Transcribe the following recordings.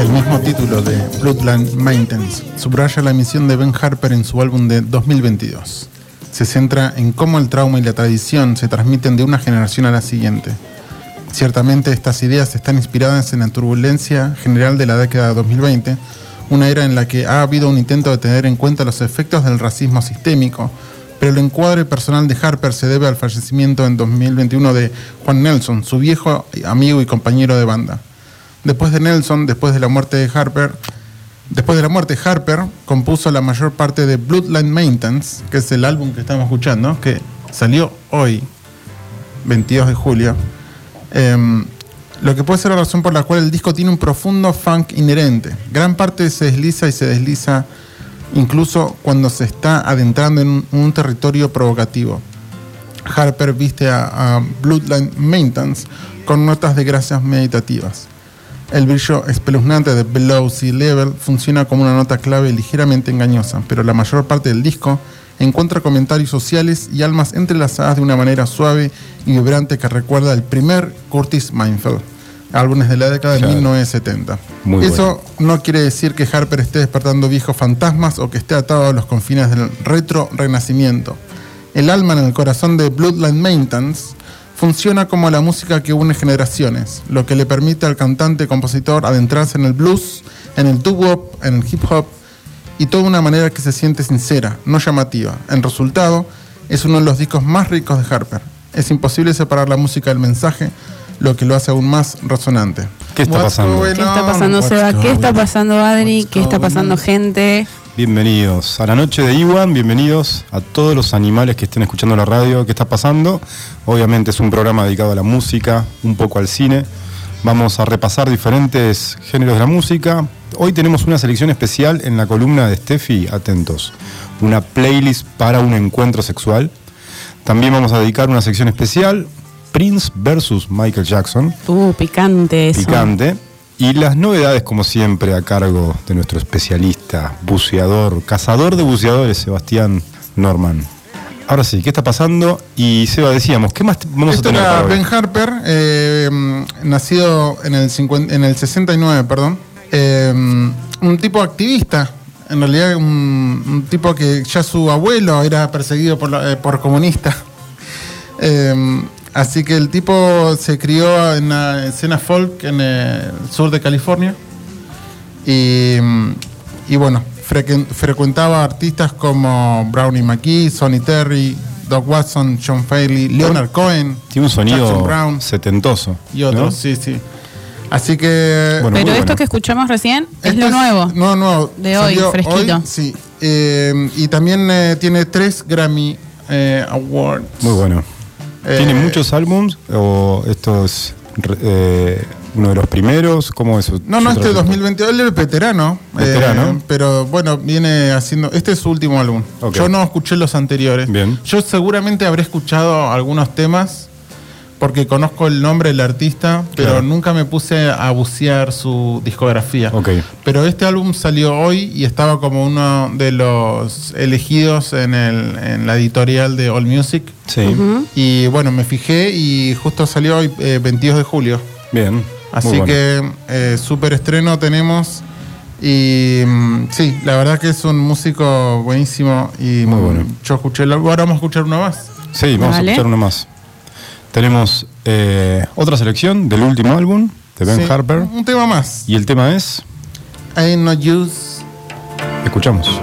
El mismo título de Bloodline Maintenance subraya la misión de Ben Harper en su álbum de 2022. Se centra en cómo el trauma y la tradición se transmiten de una generación a la siguiente. Ciertamente estas ideas están inspiradas en la turbulencia general de la década de 2020, una era en la que ha habido un intento de tener en cuenta los efectos del racismo sistémico, pero el encuadre personal de Harper se debe al fallecimiento en 2021 de Juan Nelson, su viejo amigo y compañero de banda. Después de Nelson, después de la muerte de Harper, después de la muerte Harper compuso la mayor parte de Bloodline Maintenance, que es el álbum que estamos escuchando, que salió hoy, 22 de julio. Em, lo que puede ser la razón por la cual el disco tiene un profundo funk inherente. Gran parte se desliza y se desliza incluso cuando se está adentrando en un, territorio provocativo. Harper viste a, a Bloodline Maintenance con notas de gracias meditativas. El brillo espeluznante de Below Sea Level funciona como una nota clave ligeramente engañosa, pero la mayor parte del disco encuentra comentarios sociales y almas entrelazadas de una manera suave y vibrante que recuerda el primer Curtis Mayfield, álbumes de la década de Claro. 1970. Muy Eso no quiere decir que Harper esté despertando viejos fantasmas o que esté atado a los confines del retro renacimiento. El alma en el corazón de Bloodline Maintenance funciona como la música que une generaciones, lo que le permite al cantante compositor adentrarse en el blues, en el doo-wop, en el hip hop y todo de una manera que se siente sincera, no llamativa. En resultado, es uno de los discos más ricos de Harper. Es imposible separar la música del mensaje, lo que lo hace aún más resonante. ¿Qué está What's pasando? ¿Qué está pasando, Seba? ¿Qué está pasando, Adri? ¿Qué está pasando, gente? Bienvenidos a la noche de Iwan, bienvenidos a todos los animales que estén escuchando la radio. ¿Qué está pasando? Obviamente es un programa dedicado a la música, un poco al cine. Vamos a repasar diferentes géneros de la música. Hoy tenemos una selección especial en la columna de Steffi, atentos. Una playlist para un encuentro sexual. También vamos a dedicar una sección especial, Prince versus Michael Jackson. Uh, picante eso. picante. Y las novedades, como siempre, a cargo de nuestro especialista, buceador, cazador de buceadores, Sebastián Norman. Ahora sí, ¿qué está pasando? Y Seba, decíamos, ¿qué más vamos Esto a tener era para hoy? Ben Harper, eh, nacido en el, 50 en el 69, perdón. Eh, un tipo activista, en realidad un, un tipo que ya su abuelo era perseguido por, eh, por comunistas. Eh, así que el tipo se crió en la escena folk en el sur de California. Y, y bueno, frequen- frecuentaba artistas como Brownie McGee, Sonny Terry, Doc Watson, John Faley, Leonard Cohen. Tiene un sonido Jackson Brown setentoso. y otros, ¿no? sí, sí. Así que. Bueno, Pero esto bueno. que escuchamos recién es esto lo nuevo. No, nuevo. De hoy, fresquito. sí. Eh, y también eh, tiene tres Grammy eh, Awards. Muy bueno. Eh, ¿Tiene muchos álbums o esto es re- eh, uno de los primeros? ¿Cómo es? su- No, no, su este trayectoria? 2020, él es veterano. Veterano. eh, pero bueno, viene haciendo. Este es su último álbum. Yo no escuché los anteriores. Bien. Yo seguramente habré escuchado algunos temas porque conozco el nombre del artista, pero Claro. nunca me puse a bucear su discografía. Ok. Pero este álbum salió hoy y estaba como uno de los elegidos en, el, en la editorial de All Music. Sí, Y bueno, me fijé y justo salió hoy, eh, 22 de julio. bien. Así bueno. que eh, súper estreno tenemos. Y mm, sí, la verdad que es un músico buenísimo. Y Muy mm, bueno. yo escuché el álbum. Ahora vamos a escuchar uno más. Sí, vamos a escuchar uno más. Tenemos eh, otra selección del último álbum de Ben Sí, Harper. Un tema más. Y el tema es, Ain't no use. escuchamos.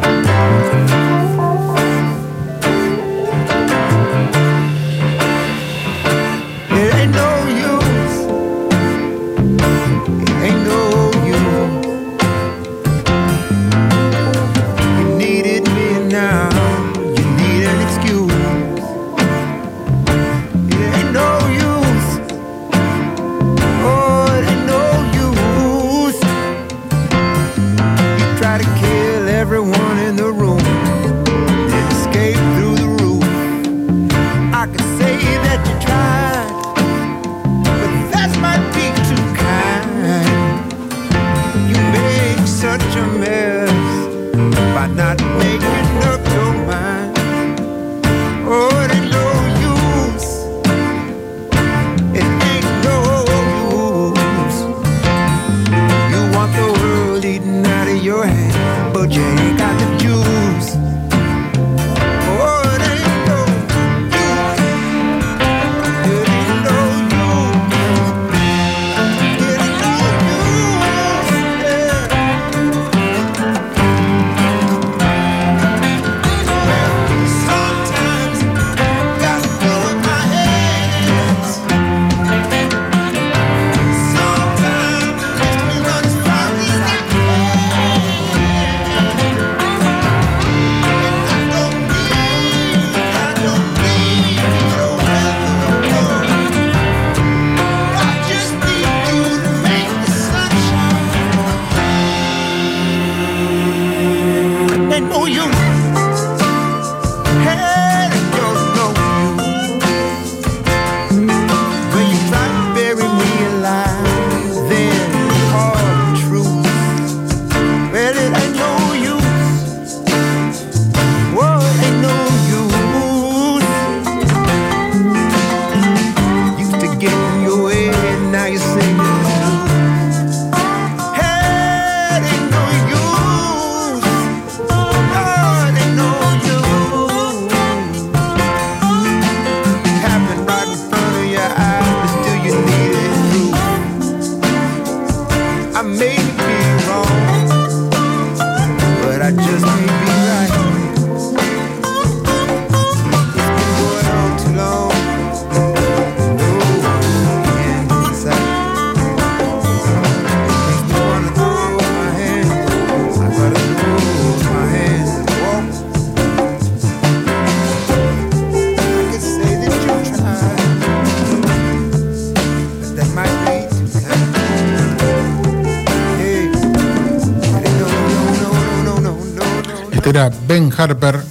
Harper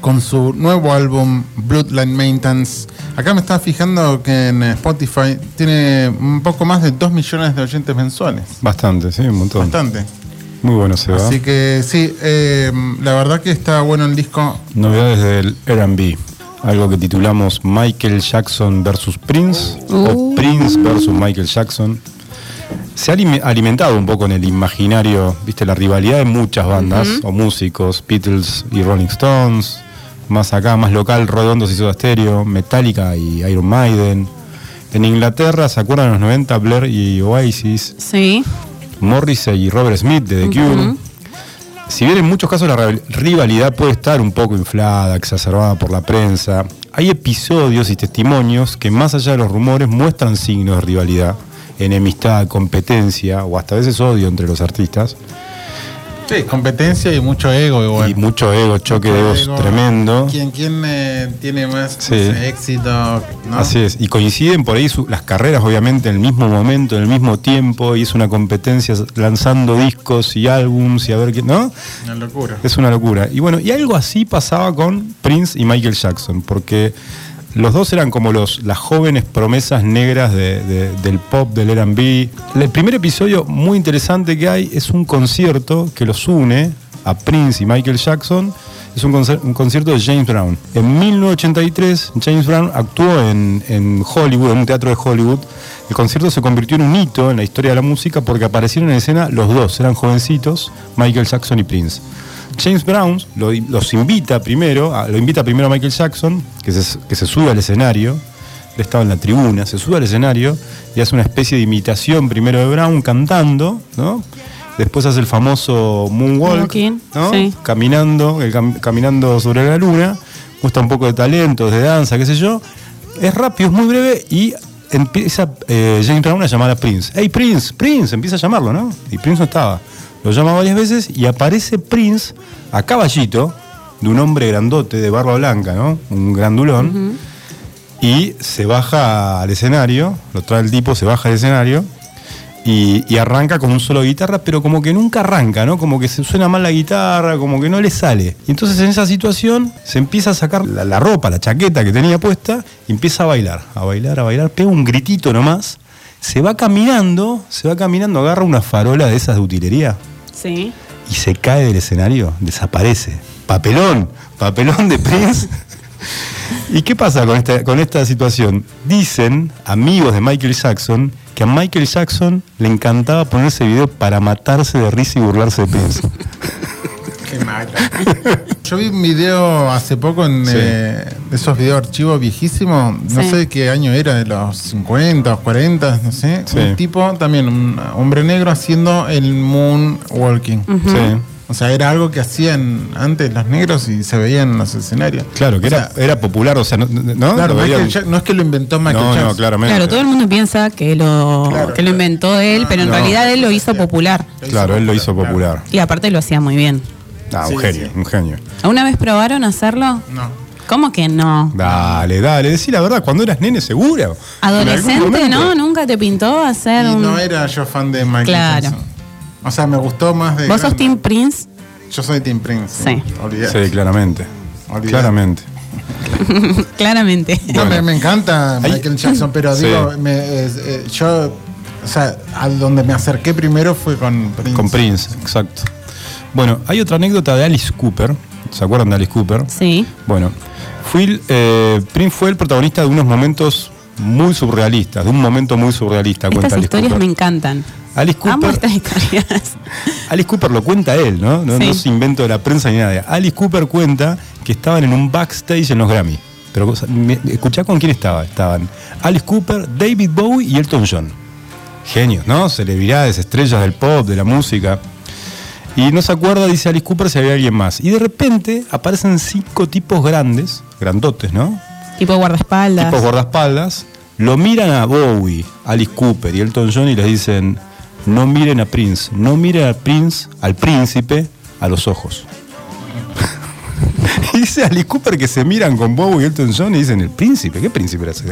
con su nuevo álbum Bloodline Maintenance. Acá me estaba fijando que en Spotify tiene un poco más de 2 millones de oyentes mensuales. Bastante, sí, un montón. Bastante. Muy bueno se va. Así que sí, eh, la verdad que está bueno el disco. Novedades del RB. Algo que titulamos Michael Jackson versus Prince o Prince versus Michael Jackson. Se ha alime- alimentado un poco en el imaginario, viste, la rivalidad de muchas bandas o músicos, Beatles y Rolling Stones, más acá, más local, Redondos y Soda Stereo, Metallica y Iron Maiden. En Inglaterra, ¿se acuerdan en los 90? Blair y Oasis, Sí. Morrissey y Robert Smith de The Cure. Si bien en muchos casos la rival- rivalidad puede estar un poco inflada, exacerbada por la prensa, hay episodios y testimonios que más allá de los rumores muestran signos de rivalidad, enemistad, competencia o hasta a veces odio entre los artistas Sí, competencia y mucho ego igual. y mucho ego, choque de egos Ego. tremendo. ¿Quién, quién eh, tiene más Sí. éxito? ¿no? Así es, y coinciden por ahí su- las carreras obviamente en el mismo momento, en el mismo tiempo, y es una competencia lanzando discos y álbums y a ver qué, ¿no? Una locura. Es una locura. Y bueno, y algo así pasaba con Prince y Michael Jackson, porque los dos eran como los, las jóvenes promesas negras de- de- del pop, del RB. El primer episodio muy interesante que hay es un concierto que los une a Prince y Michael Jackson. Es un concierto de James Brown. En 1983, James Brown actuó en, en Hollywood, en un teatro de Hollywood. El concierto se convirtió en un hito en la historia de la música porque aparecieron en escena los dos, eran jovencitos, Michael Jackson y Prince. James Brown lo- los invita primero, a- lo invita primero a Michael Jackson, que se, que se sube al escenario, él estaba en la tribuna, se sube al escenario y hace una especie de imitación primero de Brown cantando, ¿no? Después hace el famoso moonwalk, ¿no? sí. Caminando, el cam- caminando sobre la luna, muestra un poco de talento, de danza, qué sé yo. Es rápido, es muy breve y empieza eh, James Brown a llamar a Prince. Hey Prince, Prince, empieza a llamarlo, ¿no? Y Prince no estaba. Lo llama varias veces y aparece Prince a caballito de un hombre grandote de barba blanca, ¿no? Un grandulón. Y se baja al escenario, lo trae el tipo, se baja al escenario y, y arranca con un solo de guitarra, pero como que nunca arranca, ¿no? Como que se suena mal la guitarra, como que no le sale. Y entonces en esa situación se empieza a sacar la, la ropa, la chaqueta que tenía puesta, y empieza a bailar, a bailar, a bailar, pega un gritito nomás, se va caminando, se va caminando, agarra una farola de esas de utilería Sí. y se cae del escenario, desaparece. Papelón, papelón de Prince. ¿Y qué pasa con esta, con esta situación? Dicen amigos de Michael Jackson que a Michael Jackson le encantaba ponerse video para matarse de risa y burlarse de Prince. Qué. Yo vi un video hace poco en Sí. eh, de esos videos archivos viejísimos, no Sí. sé qué año era, de los 50 o 40, no sé. Sí. Un tipo también, un hombre negro haciendo el moonwalking. Sí. O sea, era algo que hacían antes los negros y se veían en los escenarios. Claro, que O era, sea, era popular, o sea, no, no, Claro, Lo veían- Michael Jack- no es que lo inventó Michael no, Jackson. no, claramente. Claro, todo el mundo piensa que lo, Claro, que lo inventó él, pero en No. realidad él lo hizo popular. Claro, él lo hizo popular. Y aparte lo hacía muy bien. Ah, un Sí, genio, sí. un genio. ¿Alguna vez probaron hacerlo? No. ¿Cómo que no? Dale, dale, decí la verdad, cuando eras nene seguro. En algún ¿Adolescente, momento. no? ¿Nunca te pintó hacer Y un...? no era yo fan de Michael Claro. Jackson. O sea, me gustó más de. ¿Vos sos grande. Team Prince? Yo soy Team Prince. Sí. Olvidate. Sí, claramente. Olvidate. Claramente. Claramente. No, me, me encanta Michael Jackson, pero Sí. digo, me, eh, eh, yo, o sea, a donde me acerqué primero fue con Prince. Con Prince, exacto. Bueno, hay otra anécdota de Alice Cooper. ¿Se acuerdan de Alice Cooper? Sí. Bueno, fui, eh, Prince fue el protagonista de unos momentos muy surrealistas, de un momento muy surrealista, Estas Alice historias Cooper. me encantan. Alice Amo Cooper, estas historias. Alice Cooper lo cuenta él, ¿no? No, Sí. no es invento de la prensa ni nada. Alice Cooper cuenta que estaban en un backstage en los Grammy. Pero escuchá con quién estaba. Estaban Alice Cooper, David Bowie y Elton John. Genios, ¿no? Celebridades, estrellas del pop, de la música. Y no se acuerda, dice Alice Cooper, si había alguien más. Y de repente aparecen cinco tipos grandes, grandotes, ¿no? Tipo guardaespaldas. Tipos guardaespaldas. Lo miran a Bowie, Alice Cooper y Elton John y les dicen, no miren a Prince, no miren al Prince, al príncipe, a los ojos. y dice Alice Cooper que se miran con Bowie y Elton John y dicen, el príncipe, ¿qué príncipe era ese?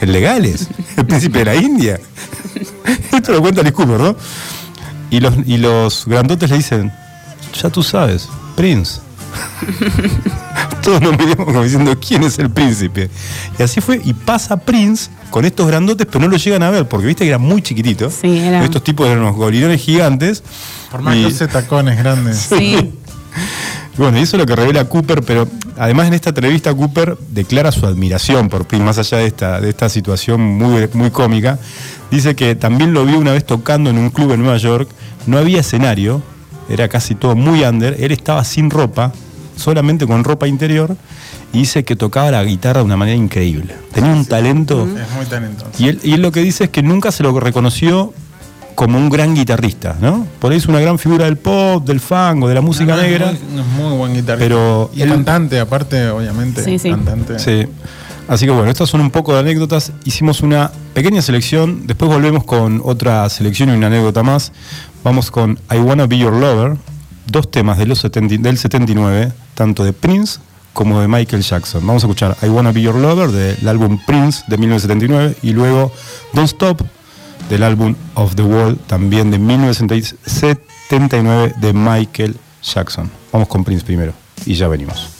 ¿El legales? ¿El príncipe de la India? Esto lo cuenta Alice Cooper, ¿no? Y los, y los grandotes le dicen, ya tú sabes, Prince. Todos nos miramos como diciendo quién es el príncipe. Y así fue, y pasa Prince con estos grandotes, pero no lo llegan a ver, porque viste que era muy chiquitito. Sí, era- Estos tipos eran unos gorilones gigantes. Por más Y- que tacones grandes. Sí. bueno, y eso es lo que revela Cooper, pero además en esta entrevista Cooper declara su admiración por Prince, más allá de esta, de esta situación muy, muy cómica. Dice que también lo vio una vez tocando en un club en Nueva York, no había escenario, era casi todo muy under, él estaba sin ropa, solamente con ropa interior, y dice que tocaba la guitarra de una manera increíble. Tenía un talento... Es muy talentoso. Y él, y él lo que dice es que nunca se lo reconoció como un gran guitarrista, ¿no? Por ahí es una gran figura del pop, del funk o de la música No, no, es negra. muy- Es muy, buen guitarrista. Pero y él- cantante, aparte, obviamente. Sí, sí. Cantante. Sí. Así que bueno, estas son un poco de anécdotas. Hicimos una pequeña selección, después volvemos con otra selección y una anécdota más. Vamos con I Wanna Be Your Lover, dos temas de los 70 del 79, tanto de Prince como de Michael Jackson. Vamos a escuchar I Wanna Be Your Lover del álbum Prince de 1979 y luego Don't Stop del álbum Of the World también de 1979 de Michael Jackson. Vamos con Prince primero y ya venimos.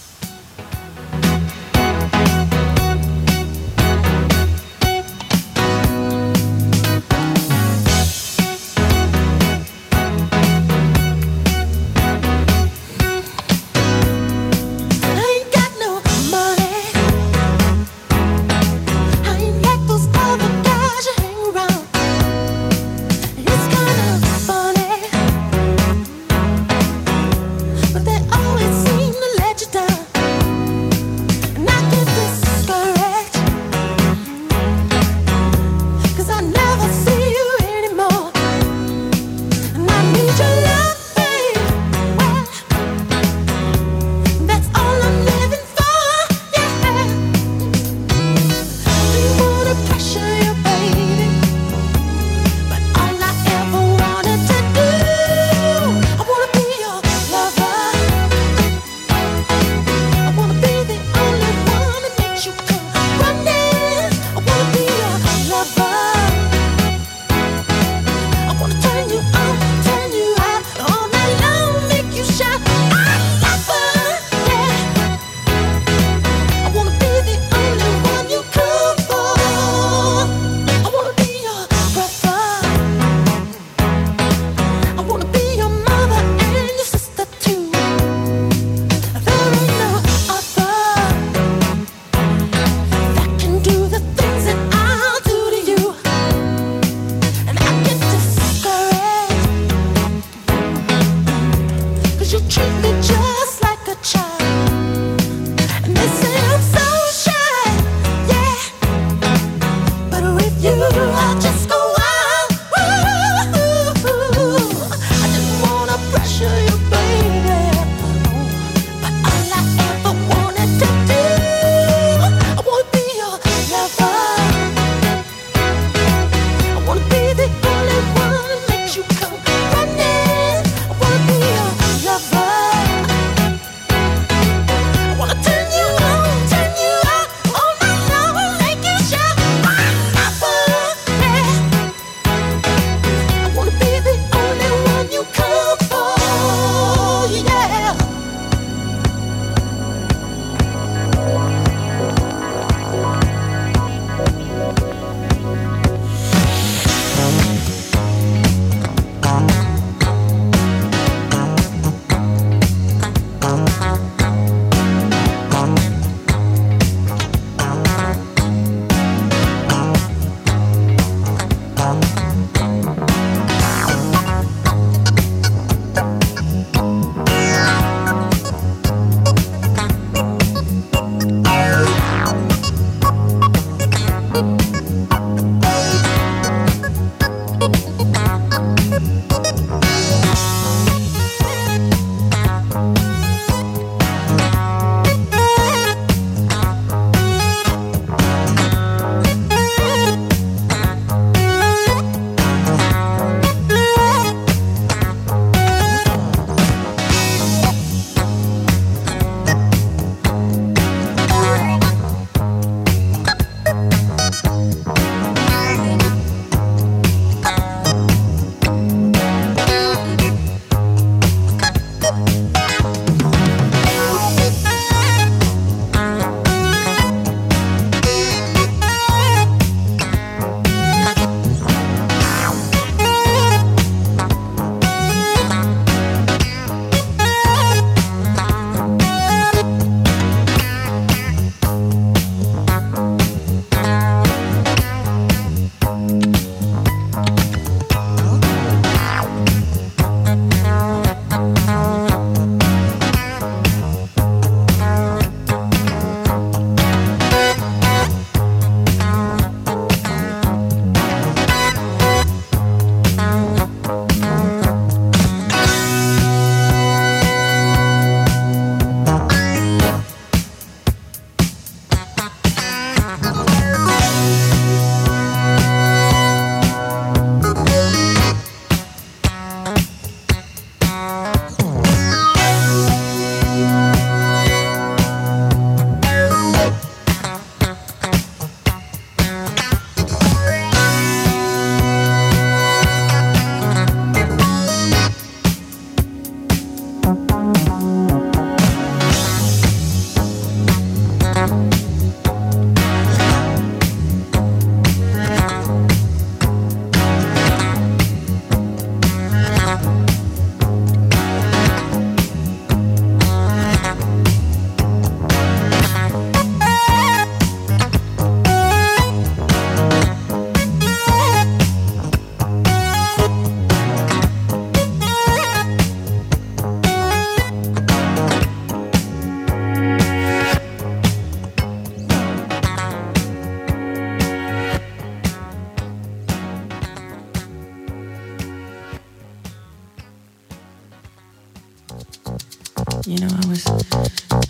Was,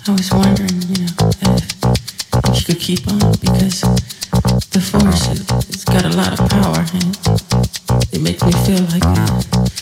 I was wondering, you know, if, if she could keep on because the force it, it's got a lot of power and it makes me feel like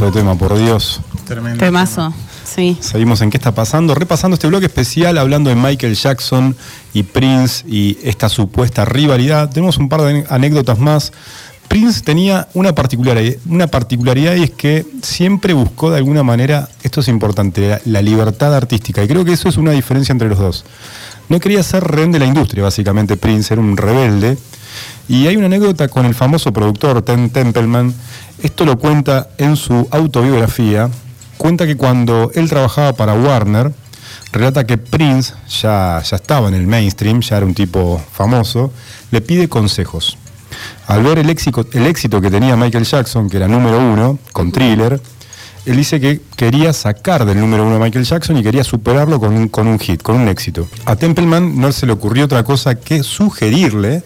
Qué pedazo de tema, por Dios. Tremendo. Temazo, sí. Seguimos en qué está pasando, repasando este bloque especial, hablando de Michael Jackson y Prince y esta supuesta rivalidad. Tenemos un par de anécdotas más. Prince tenía una particularidad, una particularidad y es que siempre buscó de alguna manera, esto es importante, la, la libertad artística. Y creo que eso es una diferencia entre los dos. No quería ser rehén de la industria, básicamente Prince era un rebelde. Y hay una anécdota con el famoso productor Ten Templeman. Esto lo cuenta en su autobiografía. Cuenta que cuando él trabajaba para Warner, relata que Prince ya, ya estaba en el mainstream, ya era un tipo famoso, le pide consejos. Al ver el éxito, el éxito que tenía Michael Jackson, que era número uno, con Thriller, él dice que quería sacar del número uno a Michael Jackson y quería superarlo con con un hit, con un éxito. A Templeman no se le ocurrió otra cosa que sugerirle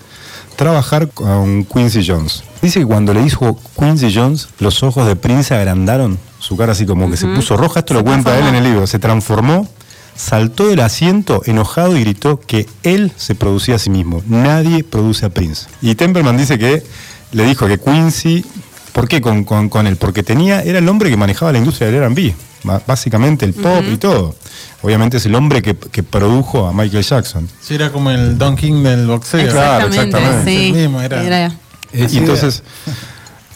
trabajar con Quincy Jones. Dice que cuando le dijo Quincy Jones, los ojos de Prince se agrandaron, su cara así como que se puso roja, esto lo cuenta él en el libro, se transformó, saltó del asiento enojado y gritó que él se producía a sí mismo, nadie produce a Prince. Y Templeman dice que le dijo que Quincy, ¿por qué con, con- con él? Porque tenía, era el hombre que manejaba la industria del R&B, básicamente el pop y todo. Obviamente es el hombre que, que produjo a Michael Jackson. Sí, era como el Don King del boxeo. Claro, Exactamente, exactamente. sí. Mismo, era- Era- Eh, y entonces,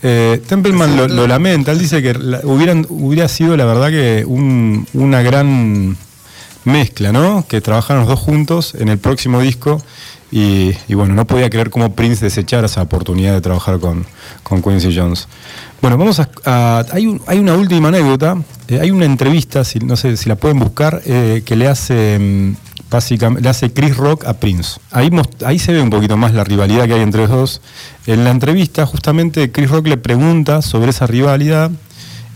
eh, Templeman lo, lo lamenta, él dice que la- hubieran, hubiera sido la verdad que un- una gran mezcla, ¿no? Que trabajaran los dos juntos en el próximo disco y, bueno, no podía creer cómo Prince desechara esa oportunidad de trabajar con, con Quincy Jones. Bueno, vamos a... hay, un- hay una última anécdota, eh, hay una entrevista, si, no sé si la pueden buscar, eh, que le hace... mm, Básicamente, le hace Chris Rock a Prince. Ahí, ahí se ve un poquito más la rivalidad que hay entre los dos. En la entrevista, justamente, Chris Rock le pregunta sobre esa rivalidad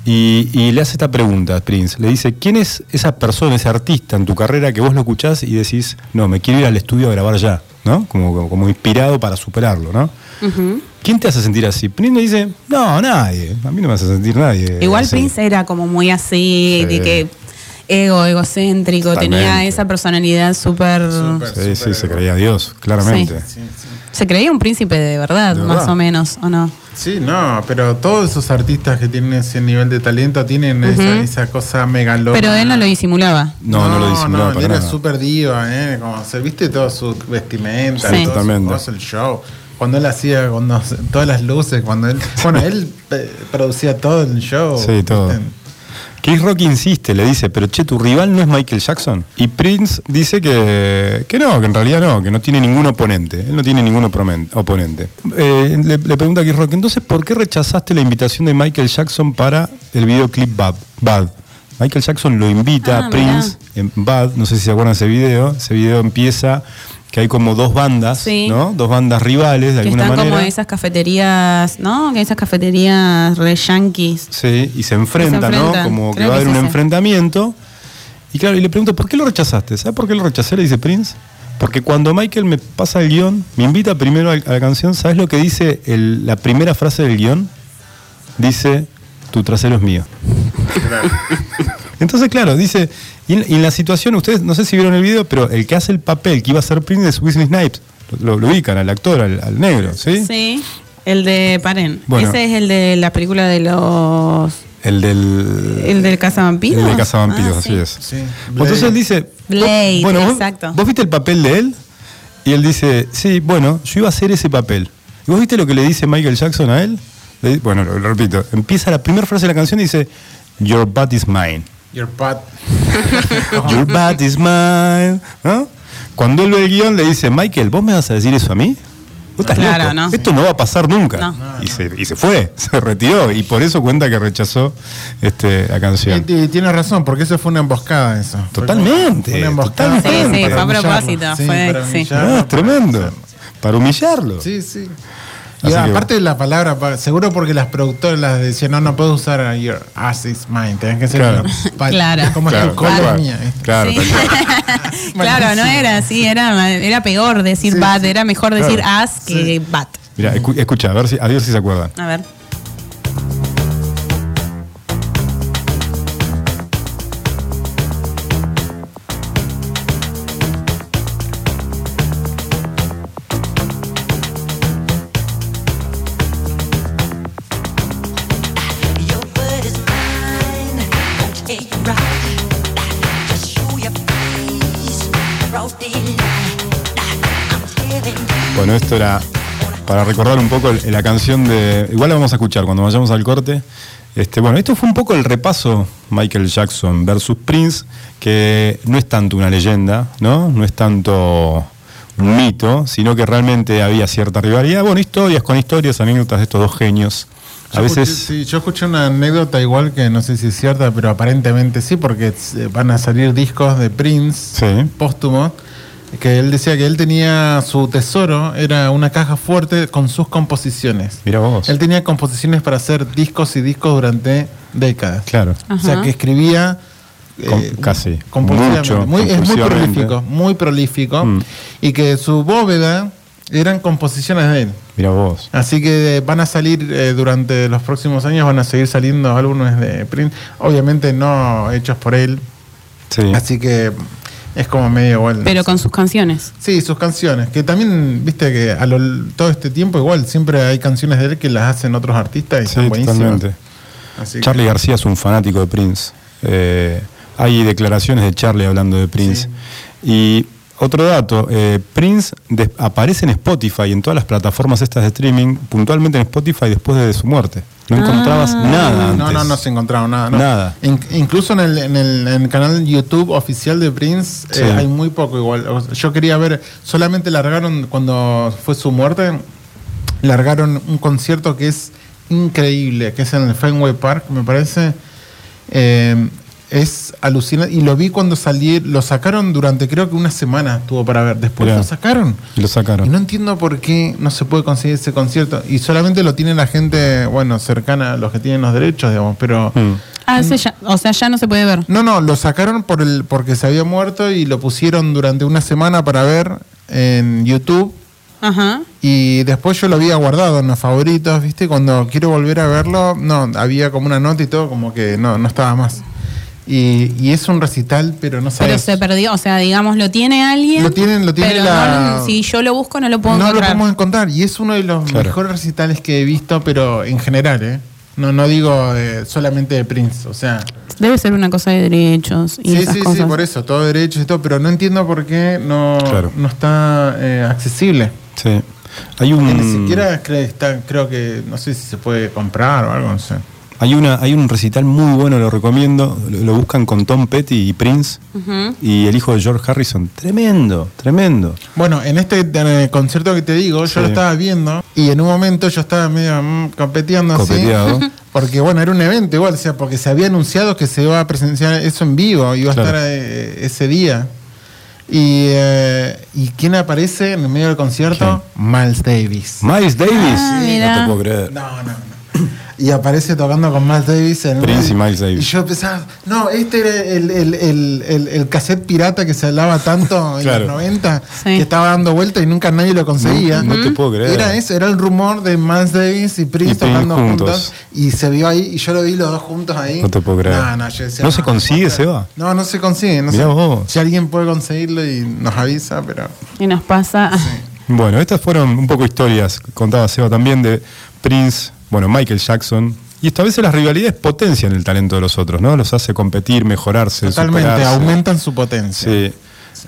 y, y le hace esta pregunta a Prince. Le dice, ¿quién es esa persona, ese artista en tu carrera que vos lo escuchás y decís, no, me quiero ir al estudio a grabar ya? ¿No? Como, como inspirado para superarlo, ¿no? ¿Quién te hace sentir así? Prince le dice, no, nadie. A mí no me hace sentir nadie. Igual así". Prince era como muy así, Sí. de que ego, egocéntrico, tenía esa personalidad súper... Súper. Sí, sí, se creía Dios, claramente. Sí, sí. Se creía un príncipe de verdad, De más verdad. o menos, ¿o no? Sí, no, pero todos esos artistas que tienen ese nivel de talento tienen esa, esa cosa megalómana. Pero él no lo disimulaba. No, no, lo disimulaba él para era nada. súper diva, ¿eh? Como se viste todo su vestimenta, Sí. todo su el show. Cuando él hacía cuando, todas las luces, cuando él. Bueno, él eh, producía todo el show. Sí, todo. ¿viste? Chris Rock insiste, le dice, pero che, tu rival no es Michael Jackson. Y Prince dice que, que no, que en realidad no, que no tiene ningún oponente. Él no tiene ningún oponen- oponente. Eh, le, le pregunta a Chris Rock, entonces, ¿por qué rechazaste la invitación de Michael Jackson para el videoclip Bad? Bad? Michael Jackson lo invita Ah, a Prince en Bad, no sé si se acuerdan de ese video. Ese video empieza que hay como dos bandas, Sí. ¿no? Dos bandas rivales de Que alguna están manera. como esas cafeterías, ¿no? Esas cafeterías re yanquis. Sí, y se enfrentan, ¿no? enfrentan. Como que va a haber un ese. enfrentamiento. Y claro, y le pregunto, ¿por qué lo rechazaste? ¿Sabes por qué lo rechacé? Le dice Prince. Porque cuando Michael me pasa el guion, me invita primero a, a la canción, ¿sabes lo que dice el- la primera frase del guion? Dice, tu trasero es mío. Entonces, claro, dice, y en, y en la situación, ustedes no sé si vieron el video, pero el que hace el papel que iba a ser Prince es Wesley Snipes. Lo, lo ubican, al actor, al, al negro, ¿sí? Sí. El de, paren, Bueno. ese es el de la película de los... El del... ¿El del cazavampiros? El de Cazavampiros, Ah, así sí. es. Sí, Entonces él dice. Blade, vos- vos- exacto. ¿Vos viste el papel de él? Y él dice, sí, bueno, yo iba a hacer ese papel. ¿Y vos viste lo que le dice Michael Jackson a él? Le- bueno, lo, lo repito. Empieza la primera frase de la canción y dice, Your butt is mine. Your butt. Your butt is mine. ¿No? Cuando él ve el guion le dice, Michael, ¿vos me vas a decir eso a mí? ¿Vos estás Claro, loco? no. Esto no va a pasar nunca. No. Y, se, y se fue, se retiró. Y por eso cuenta que rechazó este, la canción. Y, y tiene razón, porque eso fue una emboscada eso. Fue Totalmente, como Una emboscada. totalmente. para Sí, sí, fue a humillarlo. propósito, Sí, fue- sí. No, es tremendo. Para humillarlo. Sí, sí. Y aparte de la palabra, pa- seguro porque las productoras las decían, no, no puedes usar your ass is mine, tenés que ser Claro. Claro. como Claro, tu cola claro. no era así, era, era peor decir Sí, bad, sí. era mejor Claro. decir as que bat. Mira, escu- escucha, a ver, si, a ver si se acuerdan. A ver. Esto era para recordar un poco la canción de. Igual la vamos a escuchar cuando vayamos al corte. Este, bueno, esto fue un poco el repaso Michael Jackson versus Prince, que no es tanto una leyenda, ¿no? No es tanto un mito, sino que realmente había cierta rivalidad. Bueno, historias con historias, anécdotas de estos dos genios. A Yo veces. escuché- sí, yo escuché una anécdota igual que no sé si es cierta, pero aparentemente sí, porque eh, van a salir discos de Prince Sí. póstumos. Que él decía que él tenía su tesoro, era una caja fuerte con sus composiciones. Mira vos. Él tenía composiciones para hacer discos y discos durante décadas. Claro. O sea, que escribía eh, casi. compulsivamente. Mucho, Muy- es muy prolífico, muy prolífico. Mm. Y que su bóveda eran composiciones de él. Mira vos. Así que van a salir eh, durante los próximos años, van a seguir saliendo álbumes de Prince, obviamente no hechos por él, Sí. así que es como medio igual. Pero con sus canciones. Sí, sus canciones, que también, viste que a lo, todo este tiempo igual siempre hay canciones de él que las hacen otros artistas y Sí, están buenísimas. totalmente. Así que- Charlie García es un fanático de Prince. Eh, hay declaraciones de Charlie hablando de Prince. Y otro dato, eh, Prince des- aparece en Spotify, en todas las plataformas estas de streaming, puntualmente en Spotify después de su muerte. No encontrabas nada antes. No, no, no se encontraron nada. no. Nada. In- incluso en el, en, el, en el canal YouTube oficial de Prince eh, hay muy poco igual. Yo quería ver, solamente largaron cuando fue su muerte, largaron un concierto que es increíble, que es en el Fenway Park, me parece. Eh, es alucinante. Y lo vi cuando salí, lo sacaron durante creo que una semana tuvo para ver. Después lo sacaron. Lo sacaron. Y no entiendo por qué no se puede conseguir ese concierto. Y solamente lo tiene la gente, bueno, cercana a los que tienen los derechos, digamos. Pero. Mm. Ah, ese ya- o sea, ya no se puede ver. No, no, lo sacaron por el, porque se había muerto y lo pusieron durante una semana para ver en YouTube. Ajá. Y después yo lo había guardado en los favoritos, ¿viste? Cuando quiero volver a verlo, no, había como una nota y todo, como que no, no estaba más. Y, y es un recital, pero no Pero sabes. se perdió, o sea, digamos, lo tiene alguien. Lo tienen- lo tiene pero la- no- si yo lo busco, no lo puedo no lo encontrar. podemos encontrar. Y es uno de los Claro. mejores recitales que he visto, pero en general, ¿eh? No, no digo eh, solamente de Prince, o sea. Debe ser una cosa de derechos y Sí, esas sí, cosas. sí, por eso, todo derechos y todo, pero no entiendo por qué no, Claro. no está eh, accesible. Sí. Hay un. Ni siquiera está, creo que, no sé si se puede comprar o algo, no sé. Hay, una, hay un recital muy bueno, lo recomiendo. Lo, lo buscan con Tom Petty y Prince. Y el hijo de George Harrison. Tremendo, tremendo. Bueno, en este concierto que te digo, Sí. yo lo estaba viendo y en un momento yo estaba medio mm, competiendo así. Copeteado. Porque bueno, era un evento igual, o sea, porque se había anunciado que se iba a presenciar eso en vivo, iba a Claro. estar eh, ese día. Y, eh, ¿Y quién aparece en el medio del concierto? Miles Davis. Miles Davis. Ah, no te puedo creer. No, no, no. Y aparece tocando con Miles Davis en el Prince y. Miles Davis. Y yo pensaba, no, este era el, el, el, el, el cassette pirata que se hablaba tanto en Claro. los 90, Sí. que estaba dando vuelta y nunca nadie lo conseguía. No, no te puedo creer. Era eso, era el rumor de Miles Davis y Prince Y Prince tocando juntos. juntos. Y se vio ahí, y yo lo vi los dos juntos ahí. No te puedo creer. No, no, yo decía, ¿No se consigue. Seba? No, no se consigue. No Mirá sé. vos. Si alguien puede conseguirlo y nos avisa, pero. Y nos pasa. Bueno, estas fueron un poco historias, contaba Seba también, de Prince, bueno, Michael Jackson. Y esto a veces las rivalidades potencian el talento de los otros, ¿no? Los hace competir, mejorarse, Totalmente, superarse. aumentan su potencia. Sí.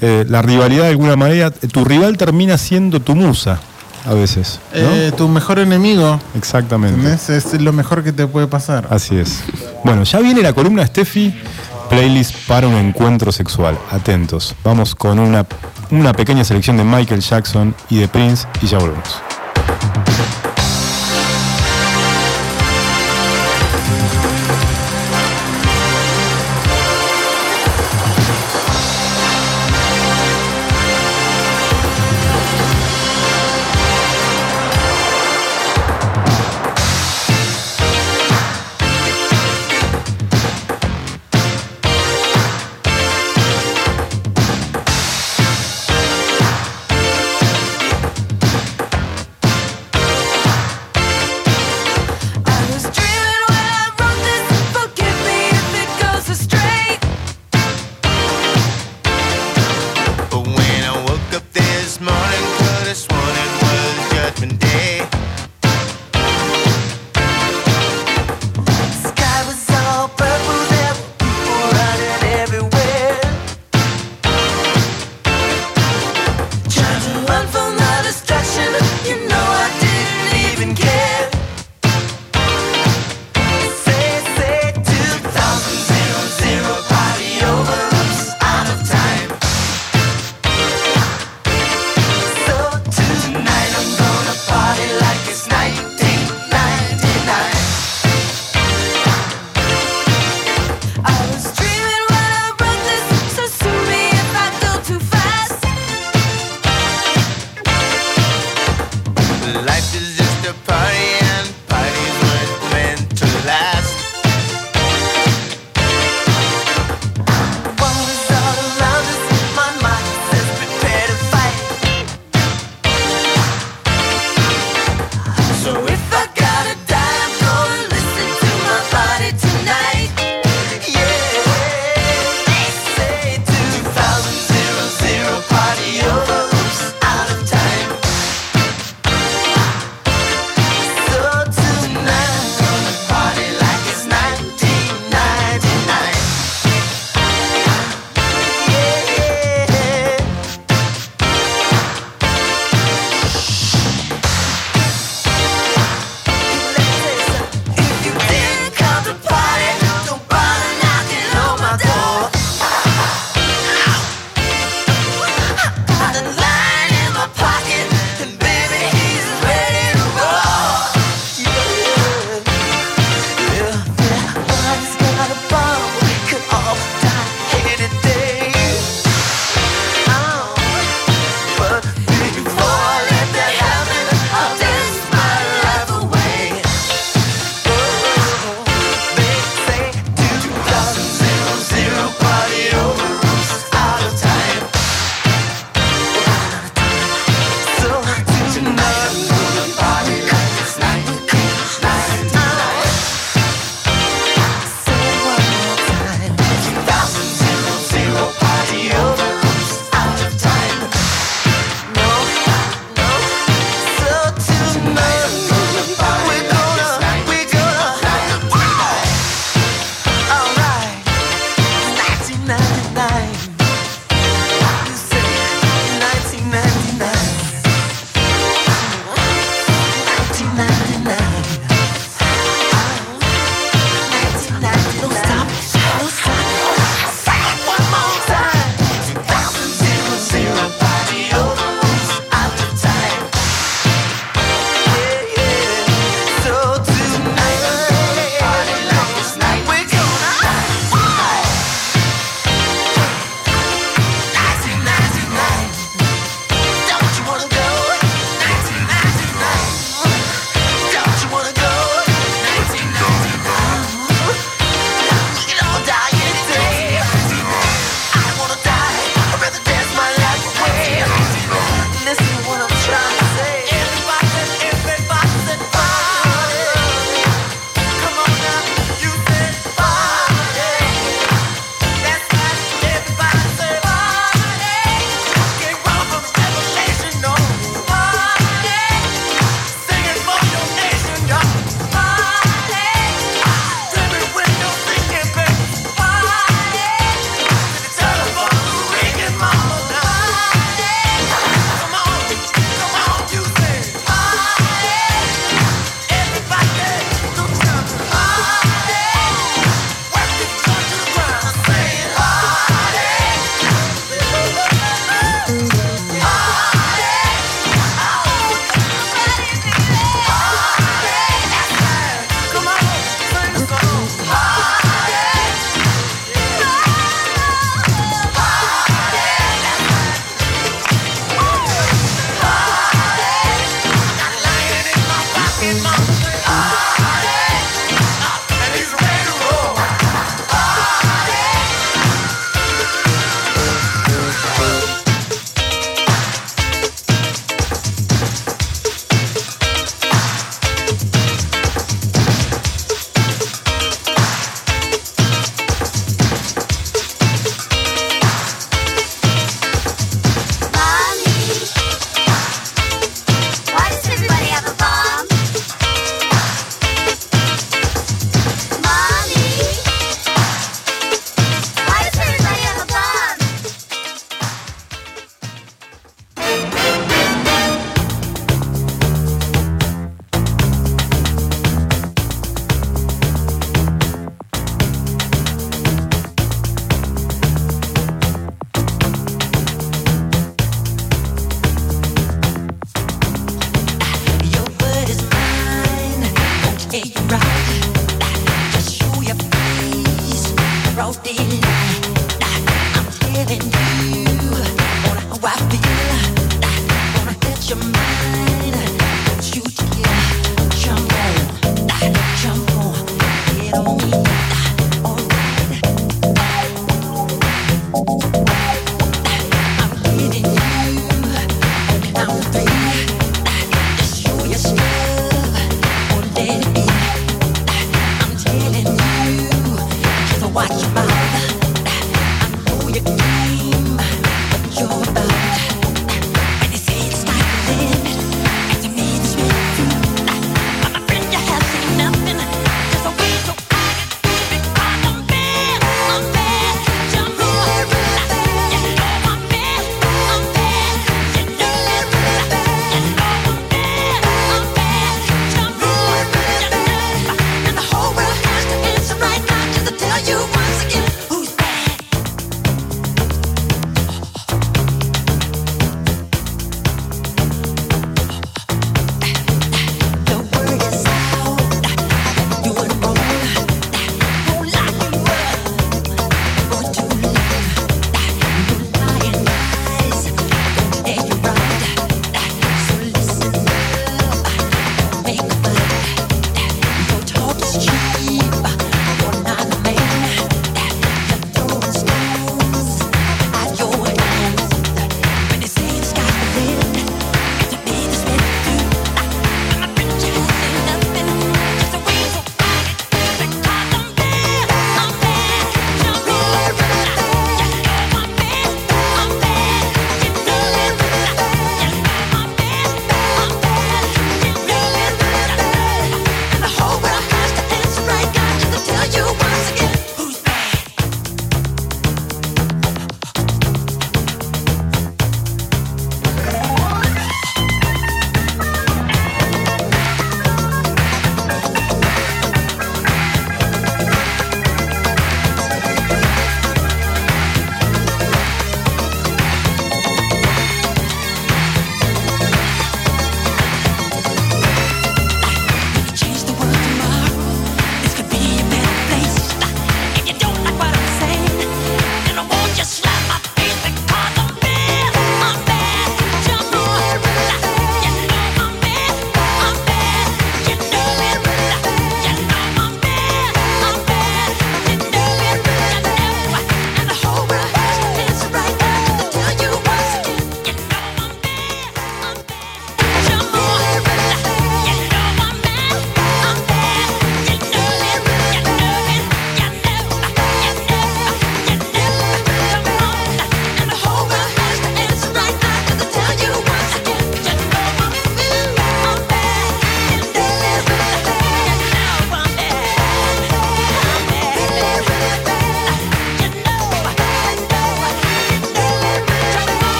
Eh, la rivalidad de alguna manera, tu rival termina siendo tu musa, a veces. ¿no? Eh, tu mejor enemigo, Exactamente. ¿entendés? Es lo mejor que te puede pasar. Así es. Bueno, ya viene la columna Steffi, playlist para un encuentro sexual. Atentos. Vamos con una, una pequeña selección de Michael Jackson y de Prince y ya volvemos.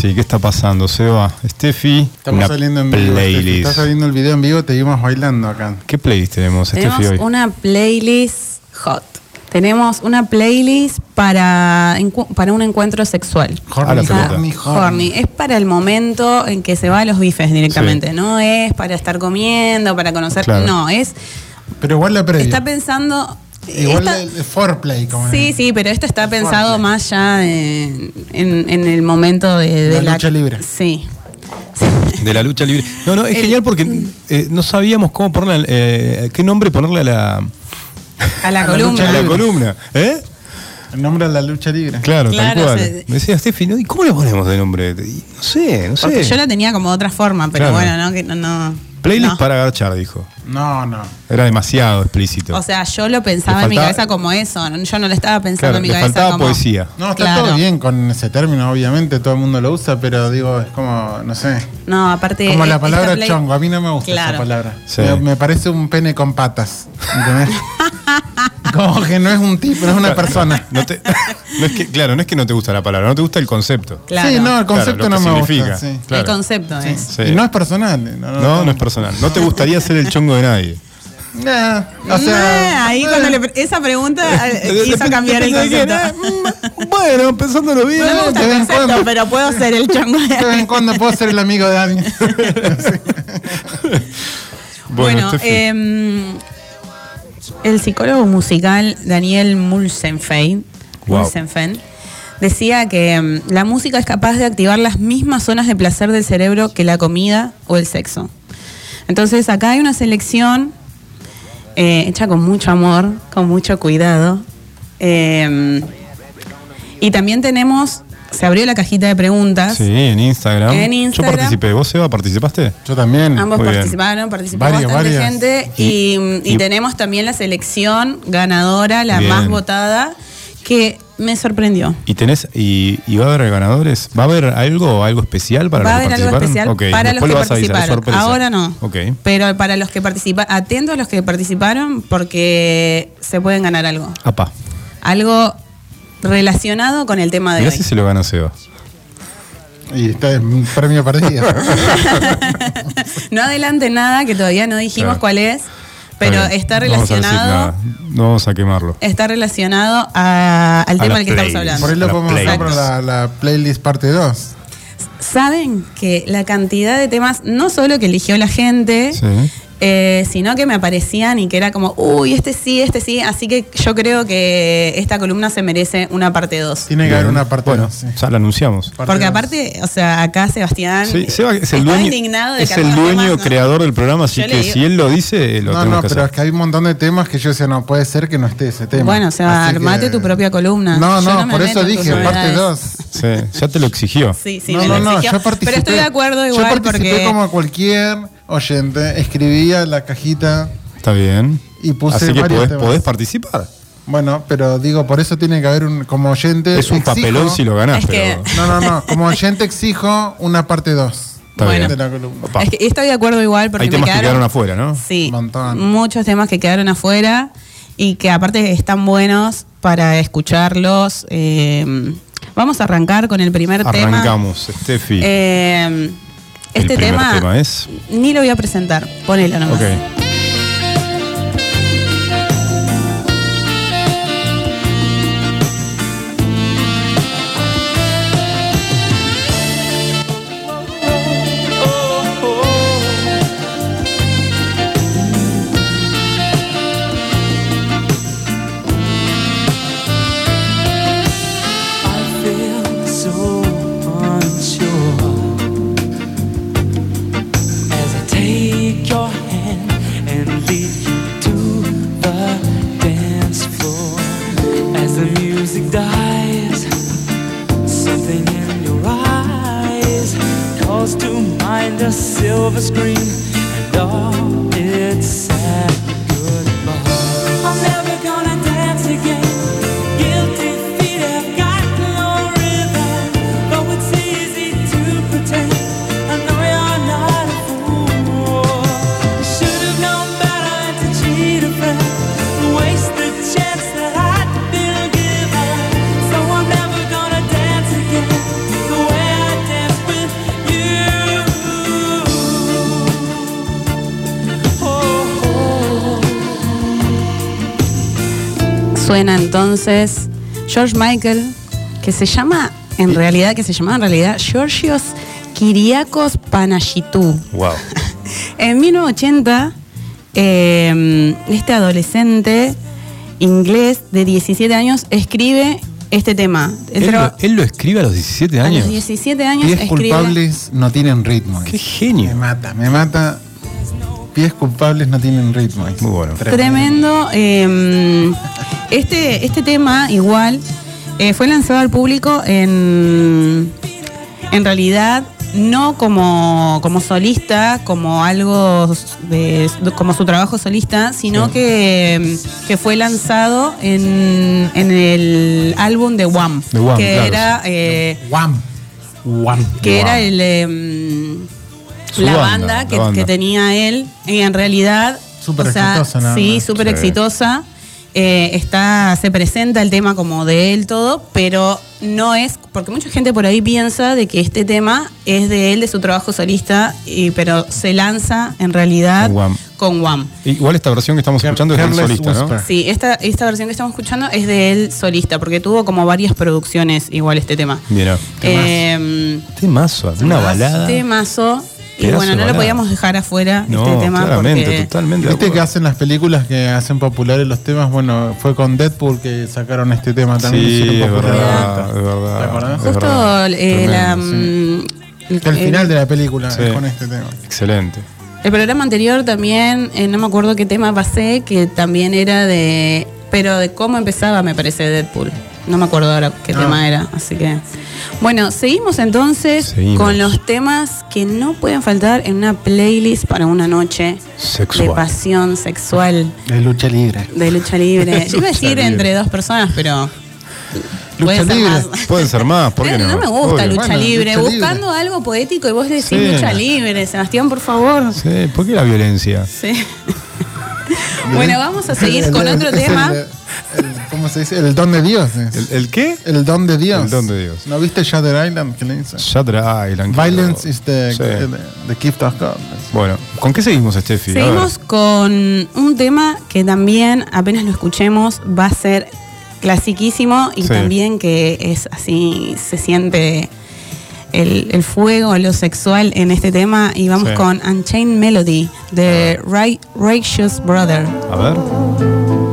Sí, ¿qué está pasando, Seba? Steffi, Estamos una saliendo en vivo. Steffi. playlist. Está saliendo el video en vivo, te vimos bailando acá. ¿Qué playlist tenemos, Tenemos Steffi, hoy? una playlist hot. Tenemos una playlist para, para un encuentro sexual. A la Horny, pelota. horny, horny. Horny. Es para el momento en que se va a los bifes directamente. Sí. No es para estar comiendo, para conocer. Claro. No, es. Pero igual la previa. Está pensando. Igual esta- el, el foreplay, como Sí, sí, pero esto está pensado más ya en, en- en el momento de, de La lucha libre. Sí. De la lucha libre. No, no, es El- genial porque eh, no sabíamos cómo ponerle, eh, qué nombre ponerle a la, A la A la columna. lucha a la columna. ¿Eh? El nombre de la lucha libre. Claro, Claro, tal cual. se- Me decía Steffi, ¿no? ¿y cómo le ponemos de nombre? Y No sé, no Porque sé. yo la tenía como de otra forma, pero Claro. bueno, no, que no, no. Playlist no. para agachar, dijo. No, no. Era demasiado explícito. O sea, yo lo pensaba en mi cabeza como eso. Yo no lo estaba pensando Claro, en mi le cabeza faltaba como. poesía. No, está Claro. todo bien con ese término, obviamente, todo el mundo lo usa, pero digo, es como, no sé. No, aparte. Como la palabra play- chongo, a mí no me gusta Claro. esa palabra. Sí. Me, me parece un pene con patas. ¿entendés? como que no es un tipo, no es una persona. No te- no es que, claro, no es que no te gusta la palabra, no te gusta el concepto. Claro. Sí, no, el concepto Claro, no me significa. gusta. sí. Claro. El concepto es. Sí. Y no es personal. No, No, no es personal. No te gustaría ser el chongo de nadie. Nah, o sea, Nah, ahí cuando le, esa pregunta eh, hizo cambiar el concepto. Mm, Bueno, pensándolo bien. No me gusta de el vez en cuando. pero puedo ser el chongo de de vez en cuando puedo ser el amigo de alguien. Bueno, Steffi. em, el psicólogo musical Daniel Mulsenfein, Wow. Decía que em, la música es capaz de activar las mismas zonas de placer del cerebro que la comida o el sexo. Entonces acá hay una selección eh, hecha con mucho amor, con mucho cuidado. em, y también tenemos, se abrió la cajita de preguntas. Sí, en Instagram. En Yo Instagram. participé. ¿Vos, Seba, participaste? Yo también. Ambos Muy participaron, participó bastante varias. gente y, Y- y y- tenemos también la selección ganadora, la Bien. más votada, que me sorprendió. ¿Y tenés y, y va a haber ganadores? ¿Va a haber algo algo especial para Va a los haber que algo participaron? especial Ok, para los después que lo vas a avisar, es participaron. Ahora no. Ok. Pero para los que participaron, atentos a los que participaron porque se pueden ganar algo. Apa. Algo relacionado con el tema de Mirá hoy. si se lo gana Seba. Y está en un premio perdido. no adelante nada, que todavía no dijimos Claro. cuál es, pero está No vamos relacionado. No vamos a quemarlo. Está relacionado a- al A tema del que estamos hablando. Por ahí lo La podemos usar playlist. para la, la playlist parte 2. Saben que la cantidad de temas, no solo que eligió la gente, Sí. Eh, sino que me aparecían y que era como, uy, este sí, este sí. Así que yo creo que esta columna se merece una parte 2. Tiene que haber una parte Bueno, 2. sí. ya la anunciamos. Parte Porque dos. aparte, o sea, acá Sebastián Sí, Seba es está el dueño, indignado de es que el dueño temas no- creador del programa, así Yo que si él lo dice, lo No, tenemos no, que pero es que hay un montón de temas que yo decía, no puede ser que no esté ese tema. Bueno, o sea, Así armate que- tu propia columna. No, no, por eso dije, parte novedades. 2. Sí, ya te lo exigió. Sí, sí, no, me no, lo no, exigió. yo participé. Pero estoy de acuerdo igual Yo participé porque... como cualquier oyente, escribía la cajita Está bien. y puse Así que podés, participar. Bueno, pero digo, por eso tiene que haber un, como oyente. Es un exijo- papelón si lo ganás, Es pero. No, no, no. Como oyente exijo una parte 2 Está Bueno. de bien. la columna. Opa. Es que estoy de acuerdo igual porque Hay me temas que quedaron, quedaron afuera, ¿no? Sí, Un montón. muchos temas que quedaron afuera y que aparte están buenos para escucharlos. Eh, vamos a arrancar con el primer tema. Arrancamos, Steffi. Eh, este tema, tema es. ni lo voy a presentar, ponelo nomás. Suena entonces George Michael, que se llama, en realidad, que se llamaba en realidad Georgios Kyriakos Panagitou. Wow. En 1980, eh, este adolescente inglés de 17 años escribe este tema. Él lo, él lo escribe a los 17 a años. los 17 años Pies escribe. culpables no tienen ritmo. Qué Me genio. mata, me mata. Pies culpables no tienen ritmo. Muy bueno. Tremendo. eh, este, este tema, igual, eh, fue lanzado al público en, en realidad no como, como solista, como algo de, como su trabajo solista, sino que, que fue lanzado en, en el álbum de Wham, De Wham, que claro, era eh, Guam. Guam. que Wham. era el em, la banda, banda, la que, banda. que tenía él y en realidad Súper o sea, exitosa nada sí súper Sí. exitosa Eh, está se presenta el tema como de él todo pero no es, porque mucha gente por ahí piensa de que este tema es de él, de su trabajo solista, y, pero se lanza en realidad Con Wham. con Wham. Igual esta versión que estamos escuchando es del Careless solista, ¿no? Sí, esta, esta versión que estamos escuchando es de él solista, porque tuvo como varias producciones igual este tema. Mira. Eh, Temazo, una balada. temazo. Y bueno, no lo podíamos dejar afuera No, este tema. claramente, porque- totalmente. Viste que hacen las películas que hacen populares los temas. Bueno, fue con Deadpool que sacaron este tema también. Sí, es verdad, es verdad. ¿Te acordás? Es Justo verdad. eh, la, mm, el, El final de la película Sí. es con este tema. Excelente. el programa anterior también, eh, no me acuerdo qué tema pasé, que también era de. Pero de cómo empezaba, me parece, Deadpool. No me acuerdo ahora qué Ah. tema era. Así que. Bueno, seguimos entonces Seguimos. con los temas que no pueden faltar en una playlist para una noche Sexual. de pasión sexual, De lucha libre. de lucha libre. Yo iba a Lucha decir libre. entre dos personas, pero. Lucha puede ser libre. más. Pueden ser más, ¿por qué no? no me gusta Obvio. lucha Bueno, libre. lucha libre. Buscando algo poético y vos decís Sí. lucha libre. Sebastián, por favor. Sí, ¿por qué la violencia? Sí. bueno, vamos a seguir con otro tema. El- ¿Cómo se dice? El don de Dios. ¿El, el qué? El don de Dios. El don de Dios. ¿No viste Shutter Island? ¿Qué le dice? Shutter Island. Violence is the, Sí. the, the gift of God. Bueno, ¿con qué seguimos, Steffi? Seguimos con un tema que también, apenas lo escuchemos, va a ser clasiquísimo y Sí. también que es así, se siente el, el fuego, lo sexual en este tema. Y vamos Sí. con Unchained Melody de Ray, Righteous Brother. A ver.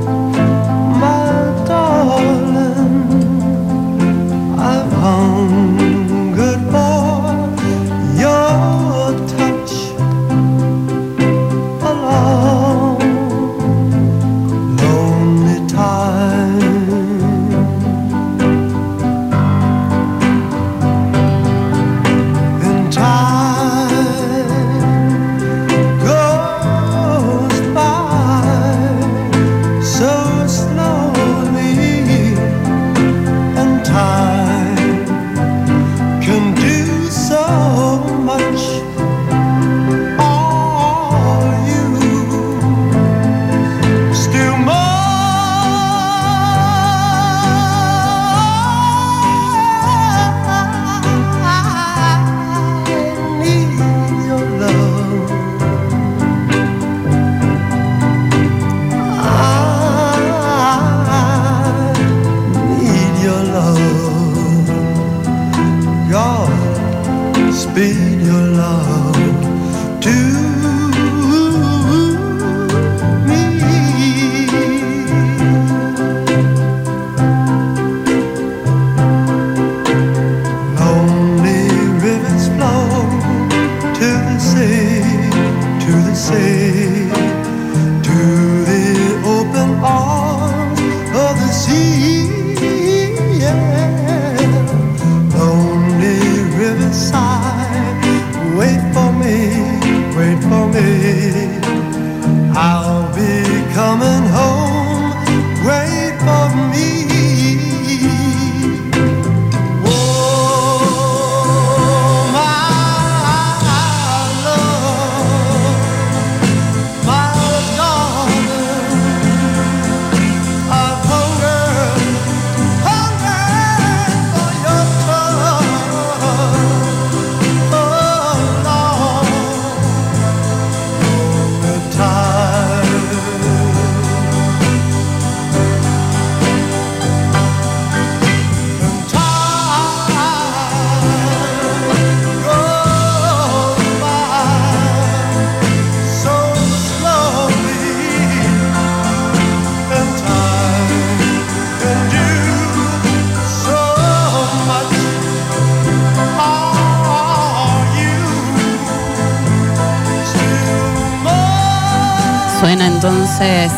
Entonces.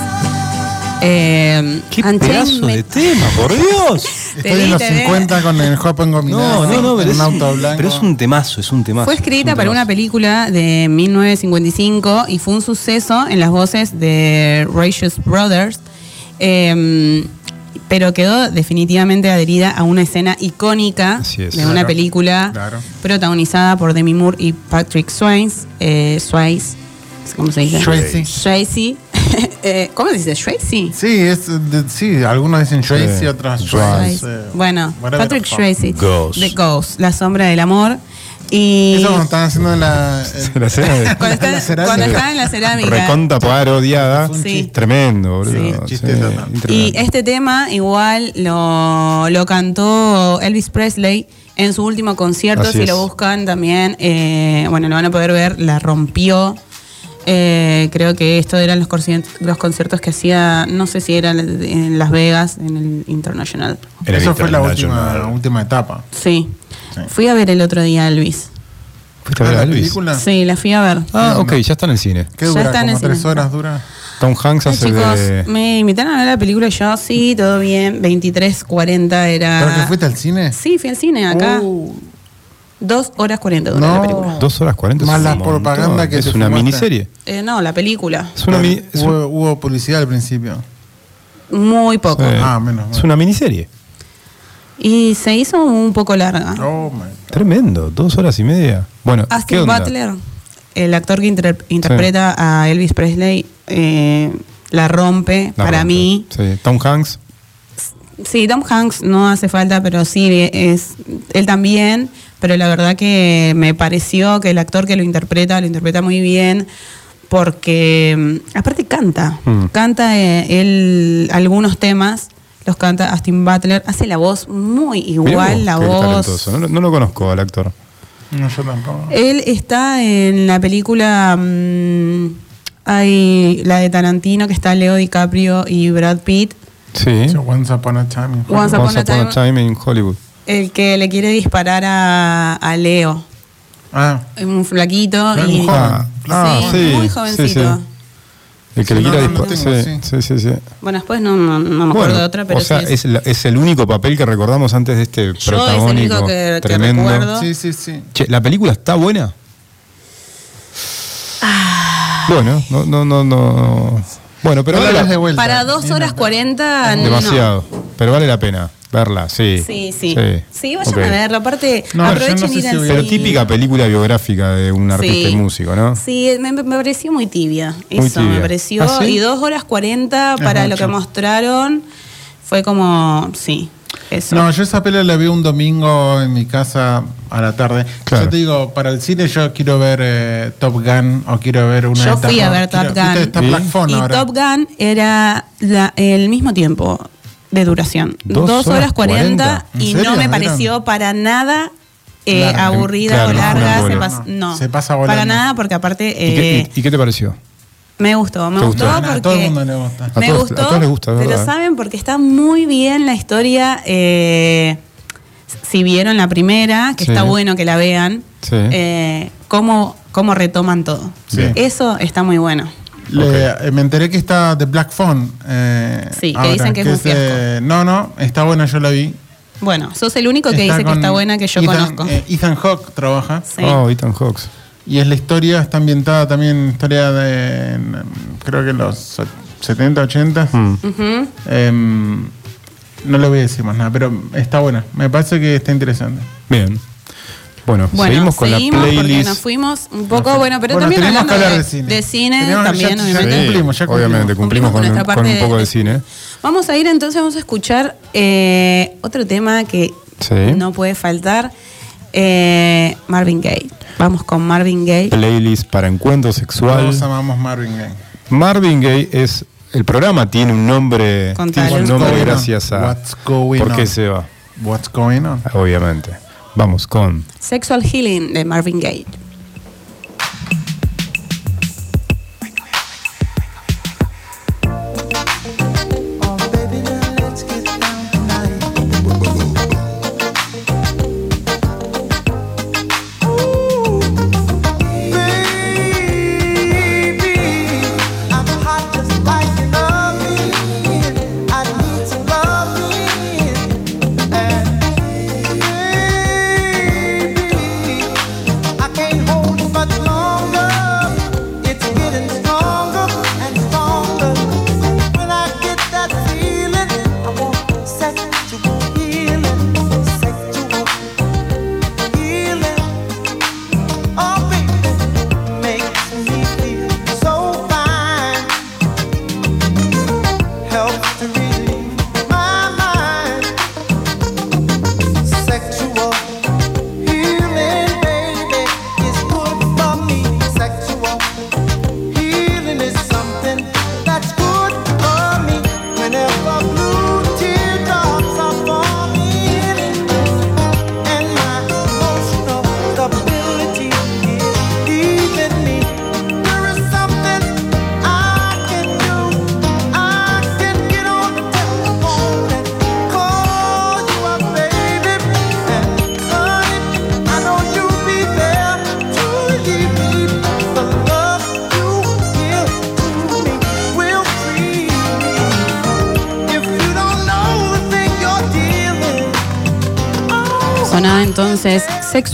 Eh, ¡Qué Unchained pedazo de tema, por Dios! Estoy en los te vi. 50 con el Hop and No, Gominado. no, no, pero es, un un, auto blanco. pero es un temazo, es un temazo. Fue es escrita un para una película de 1955 y fue un suceso en las voces de Righteous Brothers, eh, pero quedó definitivamente adherida a una escena icónica es. de una Claro, película claro. protagonizada por Demi Moore y Patrick Swayze, eh, Swayze, ¿cómo se dice? Swayze. Swayze. Eh, ¿Cómo se dice? ¿Swayze? Sí, es, de- sí, algunos dicen Tracy, Sí. otros Swayze. Tracy. Bueno, whatever Patrick the fuck. Swayze. Ghost. The Ghost, La sombra del amor. Y Eso cuando estaban haciendo la. eh, La escena de- cuando, están, la cerámica. cuando están en la cerámica. Reconta parodiada. un Sí. chiste. Tremendo, boludo. Sí. Chiste total. Y increíble. este tema igual lo, lo cantó Elvis Presley en su último concierto. Así si es. lo buscan también, eh, bueno, lo van a poder ver, la rompió. Eh, creo que esto eran los conciertos, los conciertos que hacía, no sé si era en Las Vegas, en el International. El Eso fue la última, la última etapa. Sí. Sí. Fui a ver el otro día a Elvis. ¿Fuiste a ver a película. Sí, la fui a ver. Ah, ok, ya está en el cine. ¿Qué Ya dura? está en el ¿Como tres cine. horas dura? Tom Hanks hace chicos, de. me invitaron a ver la película y yo, sí, todo bien. 23.40 era. ¿Pero que fuiste al cine? Sí, fui al cine acá. Uh, Dos horas 40 dura No. la película. Dos horas cuarenta. Más la propaganda que Es una fumaste. miniserie. Eh, no, la película. Es una, mini- es un- hubo, publicidad al principio. Muy poco. sí. Ah, menos. Es una miniserie. Y se hizo un poco larga. Oh. Tremendo, dos horas y media. Bueno, ¿qué Austin onda? Butler, el actor que inter- interpreta a Elvis Presley, eh, la rompe La para rompe. mí. Sí, Tom Hanks. Sí, Tom Hanks no hace falta, pero sí es él también. Pero la verdad que me pareció que el actor que lo interpreta lo interpreta muy bien, porque mm, aparte canta, Mm. canta eh, él algunos temas, los canta Austin Butler, hace la voz muy igual, vos, la qué voz. talentoso. No, lo- no lo conozco al actor. No, yo tampoco. Él está en la película. mm, hay la de Tarantino que está Leo DiCaprio y Brad Pitt. Sí. So, Once Upon a Time. in Once Upon a Time in Hollywood. El que le quiere disparar a, a Leo. Ah, Un flaquito Es y. un joven. Ah, Sí, sí, muy jovencito. sí. El que le quiera no, no disparar. tengo, sí, sí, sí, sí. Bueno, después no, no, no me acuerdo de otra, pero o sea, sí es, la- es el único papel que recordamos antes de este Yo es el protagónico único que- que tremendo. recuerdo. sí, sí, sí. Che, ¿la película está buena? Ah. Bueno, no, no, no, no. Bueno, pero vale la- de vuelta. Para dos horas nada. 40, no. demasiado. Pero vale la pena verla, sí. Sí, sí. Sí, vayan Ok. a verlo. Aparte, No, aprovechen no sé ir si al voy a- Pero típica película biográfica de un artista Sí. y músico, ¿no? Sí, me, me pareció muy tibia. Muy Eso tibia. me pareció. ¿Ah, sí? Y dos horas 40 Es para lo que mostraron fue como. Sí, eso. No, yo esa peli la vi un domingo en mi casa a la tarde. Claro. Yo te digo, para el cine yo quiero ver eh, Top Gun o quiero ver una Yo fui a ver Top Quiero- Gun. viste, Está ¿Sí? Black Phone y ahora. Top Gun era la- el mismo tiempo de duración. Dos Dos, horas horas 40 ¿En y serio? no me pareció para nada eh, Larga. aburrida Claro, o larga. no, se no. pas- no, Se pasa volando. Para nada, porque aparte ¿Y, qué, eh, y- y qué te pareció? me gustó. Me ¿Te gustó gustó? A porque. todo el mundo le gusta. A me todos- gustó, a todos les gusta, pero saben porque está muy bien la historia. eh, si vieron la primera, que Sí. está bueno que la vean, Sí. eh, cómo, cómo retoman todo. Sí. Eso está muy bueno. Le- eh, me enteré que está The Black Phone. eh, Sí, que dicen que es un eh, no, no, está buena, yo la vi. Bueno, sos el único que Está dice que está buena que yo Ethan, conozco. eh, Ethan Hawke trabaja. Sí. Oh, Ethan Hawks. Y es la historia, está ambientada también, historia de, en, creo que los 70, 80. Mm. Em, no le voy a decir más nada, pero está buena. Me parece que está interesante. Bien. Bueno, Bueno, seguimos con la porque playlist. nos fuimos un poco, bueno, pero Bueno, también hablando que hablar de, de cine. de cine, Teníamos- también, ya- ya obviamente. Sí, cumplimos, ya cumplimos. Obviamente, cumplimos, Cumplimos con con, nuestra con un parte poco de de- cine. Vamos a ir entonces, vamos a escuchar eh, otro tema que Sí. no puede faltar, eh, Marvin Gaye. Vamos con Marvin Gaye. Playlist para encuentro sexual. Todos amamos Marvin Gaye. Marvin Gaye es. El programa tiene un nombre. Tiene un What's nombre going on? gracias a. What's going ¿Por qué on? se va? What's going on? Obviamente. Vamos con. Sexual Healing de Marvin Gaye.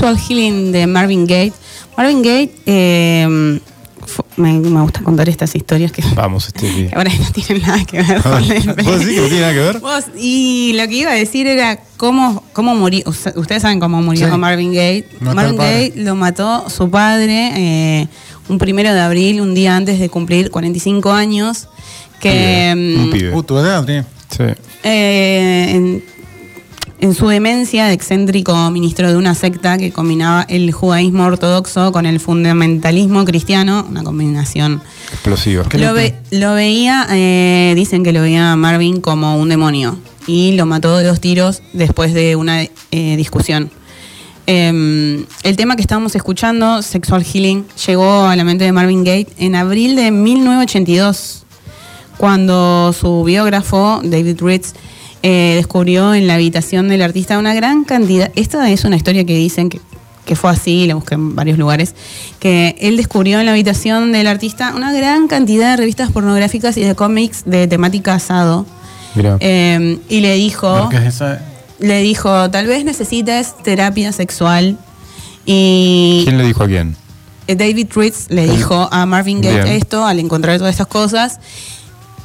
Sexual Healing de Marvin Gaye. Marvin Gaye, eh, me, me gusta contar estas historias que Vamos, Stevie. ahora no tienen nada que ver con el ¿Vos decís que no tiene nada que ver? Vos- y lo que iba a decir era cómo, cómo murió. Ust- Ustedes saben cómo murió Sí. Marvin Gaye. Marvin. Gaye lo mató su padre eh, un primero de abril, un día antes de cumplir 45 años. Que Pibe, un mm, pibe. Uh, tu edad, Adri. Sí. eh, en, en su demencia de excéntrico ministro de una secta que combinaba el judaísmo ortodoxo con el fundamentalismo cristiano, una combinación Explosiva. lo, ve- lo veía, eh, dicen que lo veía Marvin como un demonio y lo mató de dos tiros después de una eh, discusión. Eh, el tema que estábamos escuchando, Sexual Healing, llegó a la mente de Marvin Gaye en abril de 1982, cuando su biógrafo, David Ritz, eh, descubrió en la habitación del artista una gran cantidad. Esta es una historia que dicen que, que fue así, la busqué en varios lugares, que él descubrió en la habitación del artista una gran cantidad de revistas pornográficas y de cómics de temática asado. Eh, y le dijo, es le dijo, tal vez necesites terapia sexual. Y ¿Quién le dijo a quién? eh, David Ritz le dijo a Marvin Gaye Bien. esto al encontrar todas estas cosas.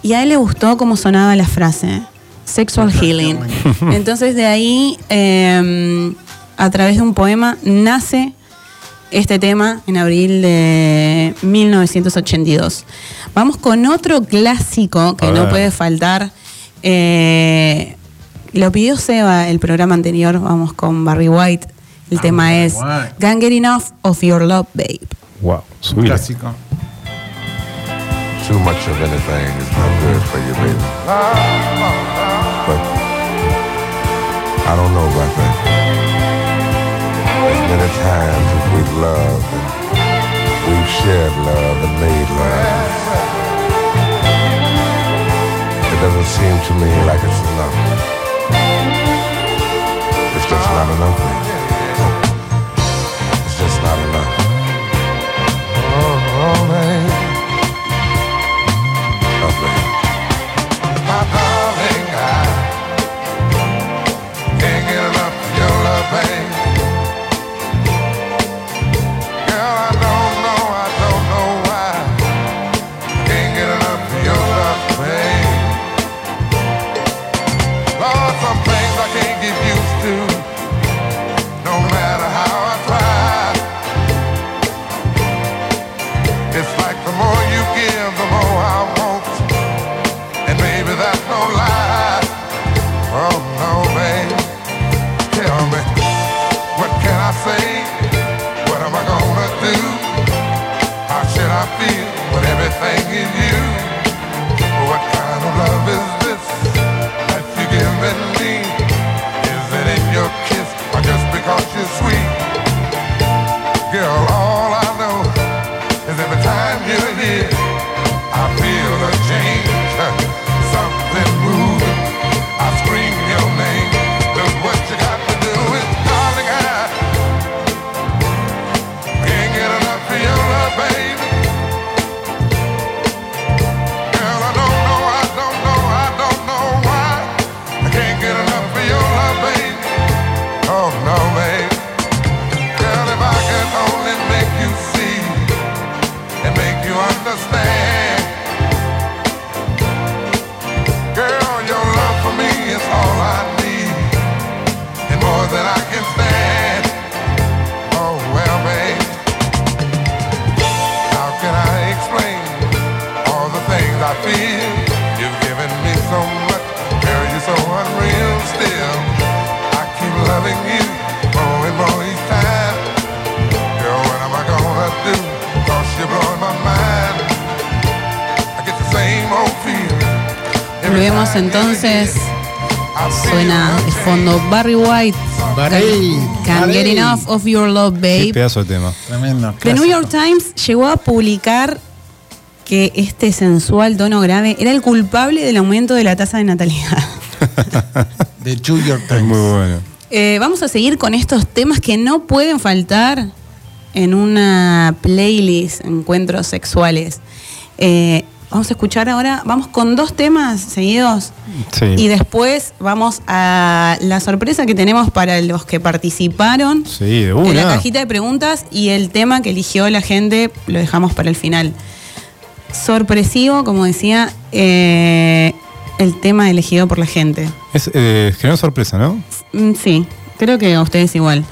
Y a él le gustó cómo sonaba la frase, sexual healing. Entonces de ahí, eh, a través de un poema, nace este tema en abril de 1982. Vamos con otro clásico que no puede faltar. Eh, lo pidió Seba el programa anterior, vamos con Barry White. El tema Barry es White. Can't Get Enough of Your Love, Babe. Wow, subile. clásico. Too much of anything is no good for you, baby. But I don't know about that. As many times as we've loved and we've shared love and made love, it doesn't seem to me like it's enough. It's just not enough, feel? You've given me so much, girl, you're so unreal still. I keep loving you more and more each time. Girl, what am I gonna do? Cause you're blowing my mind. I get the same old feeling. every Volvemos entonces. Suena de change. fondo Barry White. Barry, Can't get enough of your love, Qué babe. pedazo de tema. Tremendo. The New. York Times llegó a publicar que este sensual tono grave era el culpable del aumento de la tasa de natalidad. de New York Times. Es muy bueno. Eh, vamos a seguir con estos temas que no pueden faltar en una playlist, encuentros sexuales. Eh, vamos a escuchar ahora, vamos con dos temas seguidos sí. y después vamos a la sorpresa que tenemos para los que participaron sí, de una. en la cajita de preguntas y el tema que eligió la gente lo dejamos para el final sorpresivo, como decía, eh, el tema elegido por la gente. Es, eh, generó sorpresa, ¿no? Mm, sí, creo que a ustedes igual.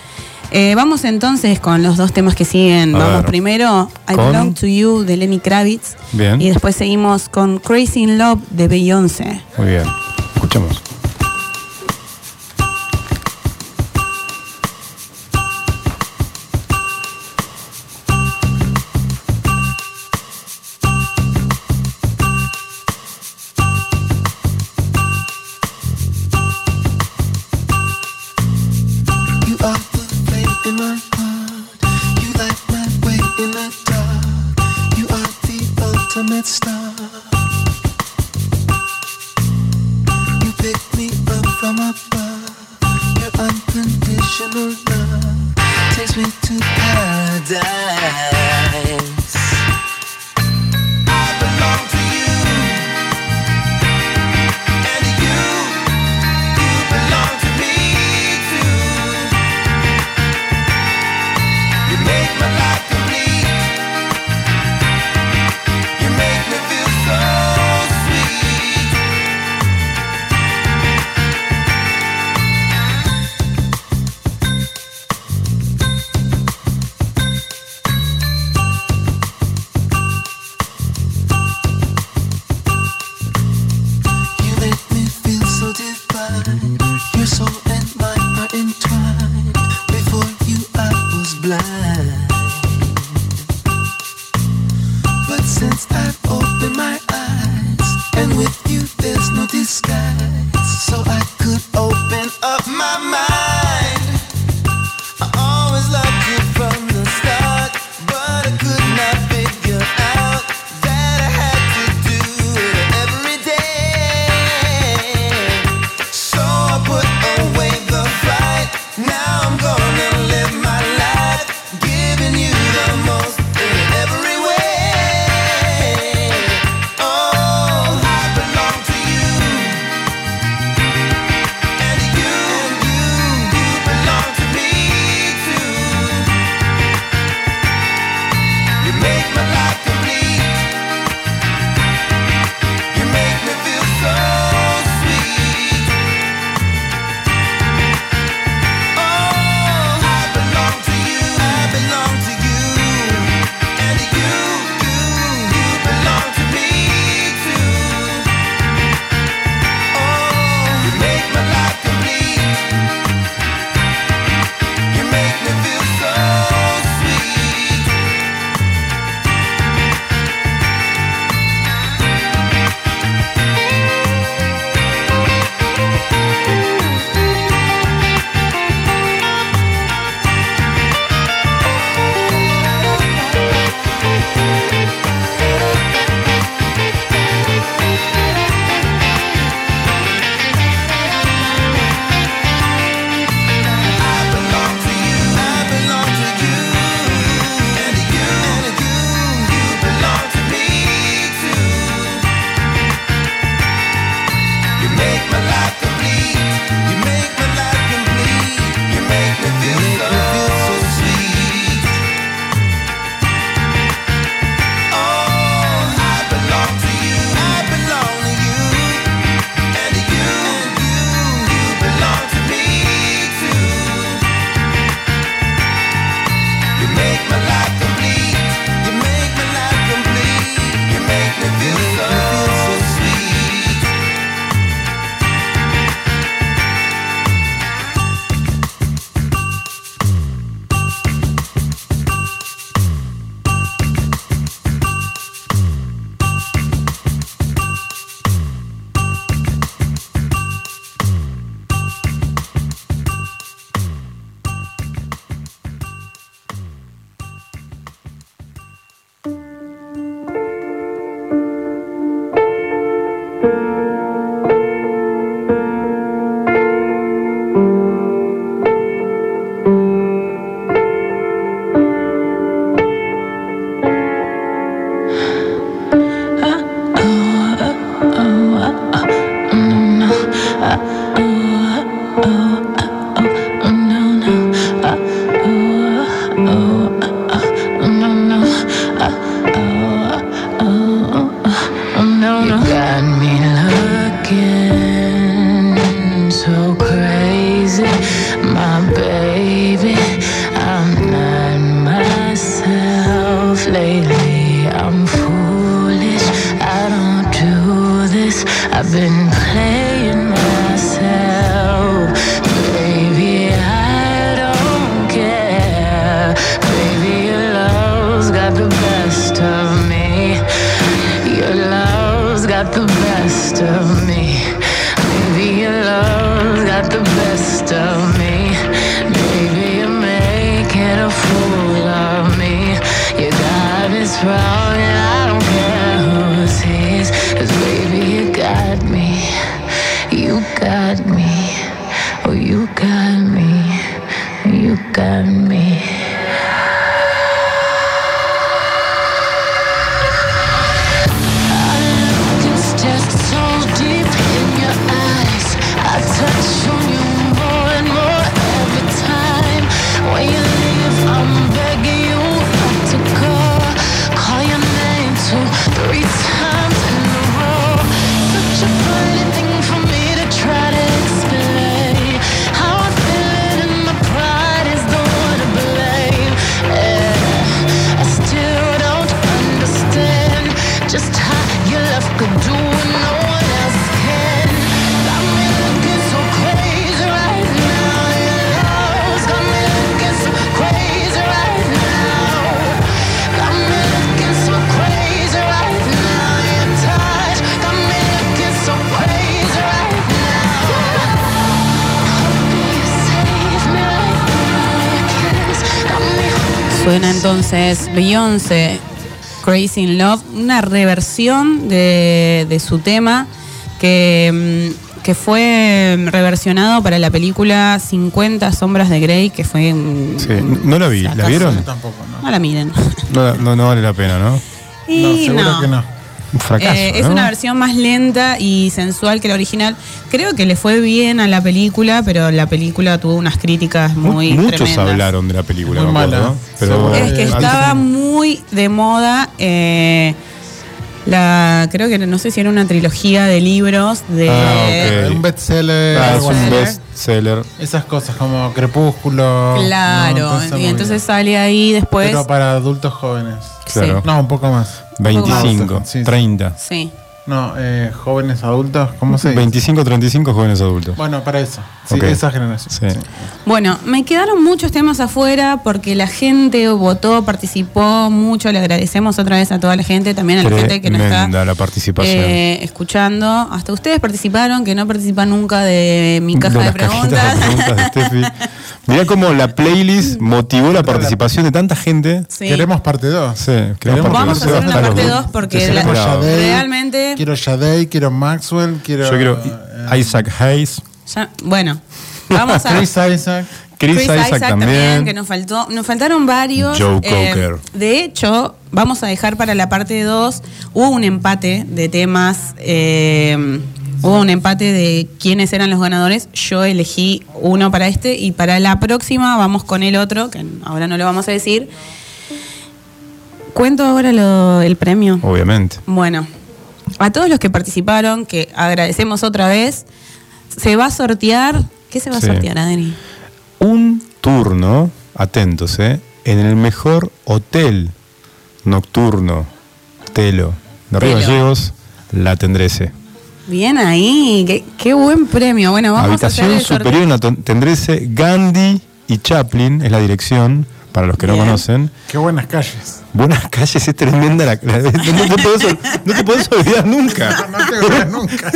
Eh, vamos entonces con los dos temas que siguen. Vamos primero, I. Belong to You de Lenny Kravitz. Bien. Y después seguimos con Crazy in Love de Beyoncé. Muy bien. Escuchamos. Beyoncé, Crazy in Love, una reversión de, de su tema que, mm, que fue reversionado para la película 50 Sombras de Grey, que fue... un- Sí, no la vi, ¿la vieron? Tampoco, ¿no? No la miren. No, no, no vale la pena, ¿no? Y no, seguro no. que no. Un fracaso. Eh, es ¿no? una versión más lenta y sensual que la original. Creo que le fue bien a la película, pero la película tuvo unas críticas Mu- muy Muchos tremendas. hablaron de la película, Muy acuerdo. ¿no? Pero. Es que Eh, estaba muy de moda. eh, la creo que no sé si era una trilogía de libros de Ah. Un bestseller, Ah, es un bestseller. Esas cosas como Crepúsculo. claro y entonces sale ahí después Pero para adultos jóvenes. Claro. No, un poco más. 25, Sí, sí. 30. sí No, eh, jóvenes adultos, ¿cómo se dice? 25, 35 jóvenes adultos. Bueno, para eso. Sí, Ok. esa generación. Sí. sí. bueno me quedaron muchos temas afuera porque la gente votó participó mucho le agradecemos otra vez a toda la gente también a la gente que nos está la participación. eh, escuchando hasta ustedes participaron que no participan nunca de mi caja de, preguntas, de preguntas de. Mirá cómo la playlist motivó la participación de tanta gente. Sí. Queremos parte 2. Sí, queremos parte Vamos dos. una parte 2 porque la- realmente Quiero Shadei, quiero Maxwell, quiero. Yo quiero eh, Isaac Hayes, ya- bueno vamos a Chris Isaac. Chris, Chris Isaac, Isaac, también. que nos faltó, nos faltaron varios. Joe Eh, Cocker. de hecho, vamos a dejar para la parte 2. Hubo un empate de temas. eh, hubo un empate de quiénes eran los ganadores. Yo elegí uno para este y para la próxima vamos con el otro, que ahora no lo vamos a decir. Cuento ahora lo- el premio. Obviamente. Bueno, a todos los que participaron, que agradecemos otra vez, se va a sortear. ¿Qué se va a sortear, Adri? Un turno, atentos, ¿eh? En el mejor hotel nocturno, Telo, de Río. Gallegos, la Tendrese. Bien ahí, qué, qué buen premio. Bueno, vamos a Habitación hacer el superior en la Tendrese, Gandhi y Chaplin es la dirección, para los que no conocen. Qué buenas calles. Buenas calles, es tremenda la. la- no, te podés, ol- no te podés olvidar nunca. No, no te a nunca.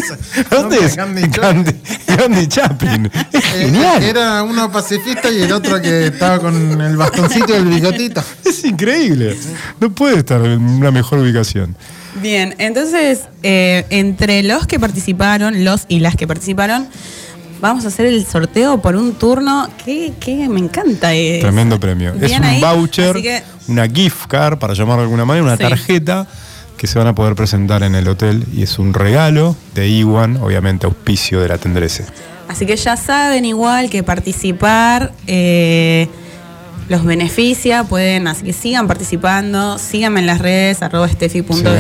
¿Dónde es? Gandhi Gandhi, Gandhi Chaplin. Es Eh, genial. Era uno pacifista y el otro que estaba con el bastoncito y el bigotito. Es increíble. No puede estar en una mejor ubicación. Bien, entonces, eh, entre los que participaron, los y las que participaron, vamos a hacer el sorteo por un turno que, que me encanta. Tremendo premio. Es un ahí, voucher, que- una gift card, para llamarlo de alguna manera, una Sí. tarjeta que se van a poder presentar en el hotel y es un regalo de Iwan, obviamente auspicio de la Tendrese. Así que ya saben igual que participar eh, los beneficia, pueden, así que sigan participando, síganme en las redes, arroba Sigan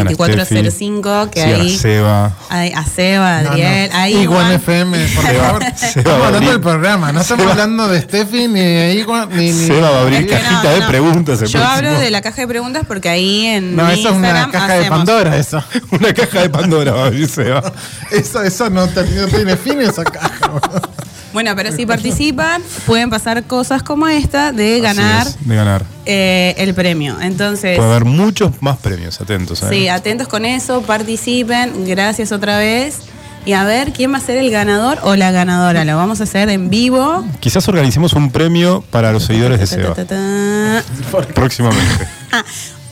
a estefi.2405, que Sigan a ahí Seba. hay a Seba, No, no. Adriel, ahí Iguan Juan. FM, por favor. Estamos a hablando del programa, no estamos Seba- hablando de Steffi ni de Iguan ni. ni- Seba va a abrir no, cajita de no. preguntas el Yo próximo. hablo de la caja de preguntas porque ahí en No, mi eso es una Instagram caja de Pandora, eso. Una caja de Pandora va a abrir Seba. Eso, eso no, no tiene fin esa caja. Bueno, pero si participan, pueden pasar cosas como esta de ganar es, de ganar. eh, el premio. Entonces, Puede haber muchos más premios, atentos. ¿eh? sí, atentos con eso, participen. Gracias otra vez. Y a ver quién va a ser el ganador o la ganadora. Lo vamos a hacer en vivo. Quizás organicemos un premio para los seguidores de Seba. Próximamente.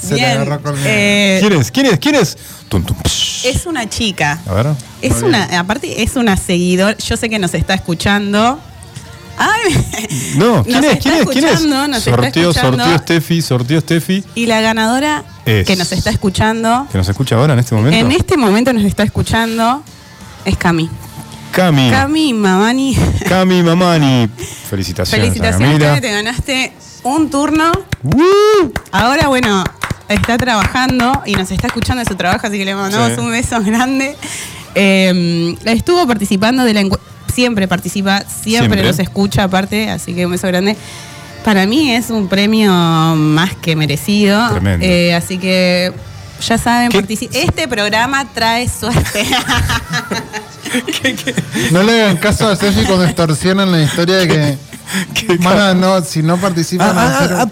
Se le Bien. agarró eh, ¿Quién es? ¿Quién es? ¿Quién es? Tum, tum, psh. es una chica. A ver. Es una, aparte es una seguidora, yo sé que nos está escuchando. Ay, No, ¿quién nos es? está ¿Quién es? ¿Quién es? escuchando, nos está Sorteo, escuchando. sorteo Steffi, sorteo Steffi. Y la ganadora Es- que nos está escuchando, Que nos escucha ahora en este momento. en este momento nos está escuchando, es Cami. Cami. Cami Mamani, Cami Mamani. Felicitaciones, felicitaciones, Camila. Cami, te ganaste un turno. ¡Woo! Ahora, bueno, está trabajando y nos está escuchando en su trabajo, así que le mandamos Sí. un beso grande. Eh, estuvo participando de la encuesta, siempre participa, siempre, Siempre. nos escucha aparte, así que un beso grande. Para mí es un premio más que merecido. Tremendo. Eh, así que ya saben, este programa trae suerte. No le hagan caso a Steffi cuando extorsionan la historia de que. Mana, no, si no participan, Ah, ah, ah.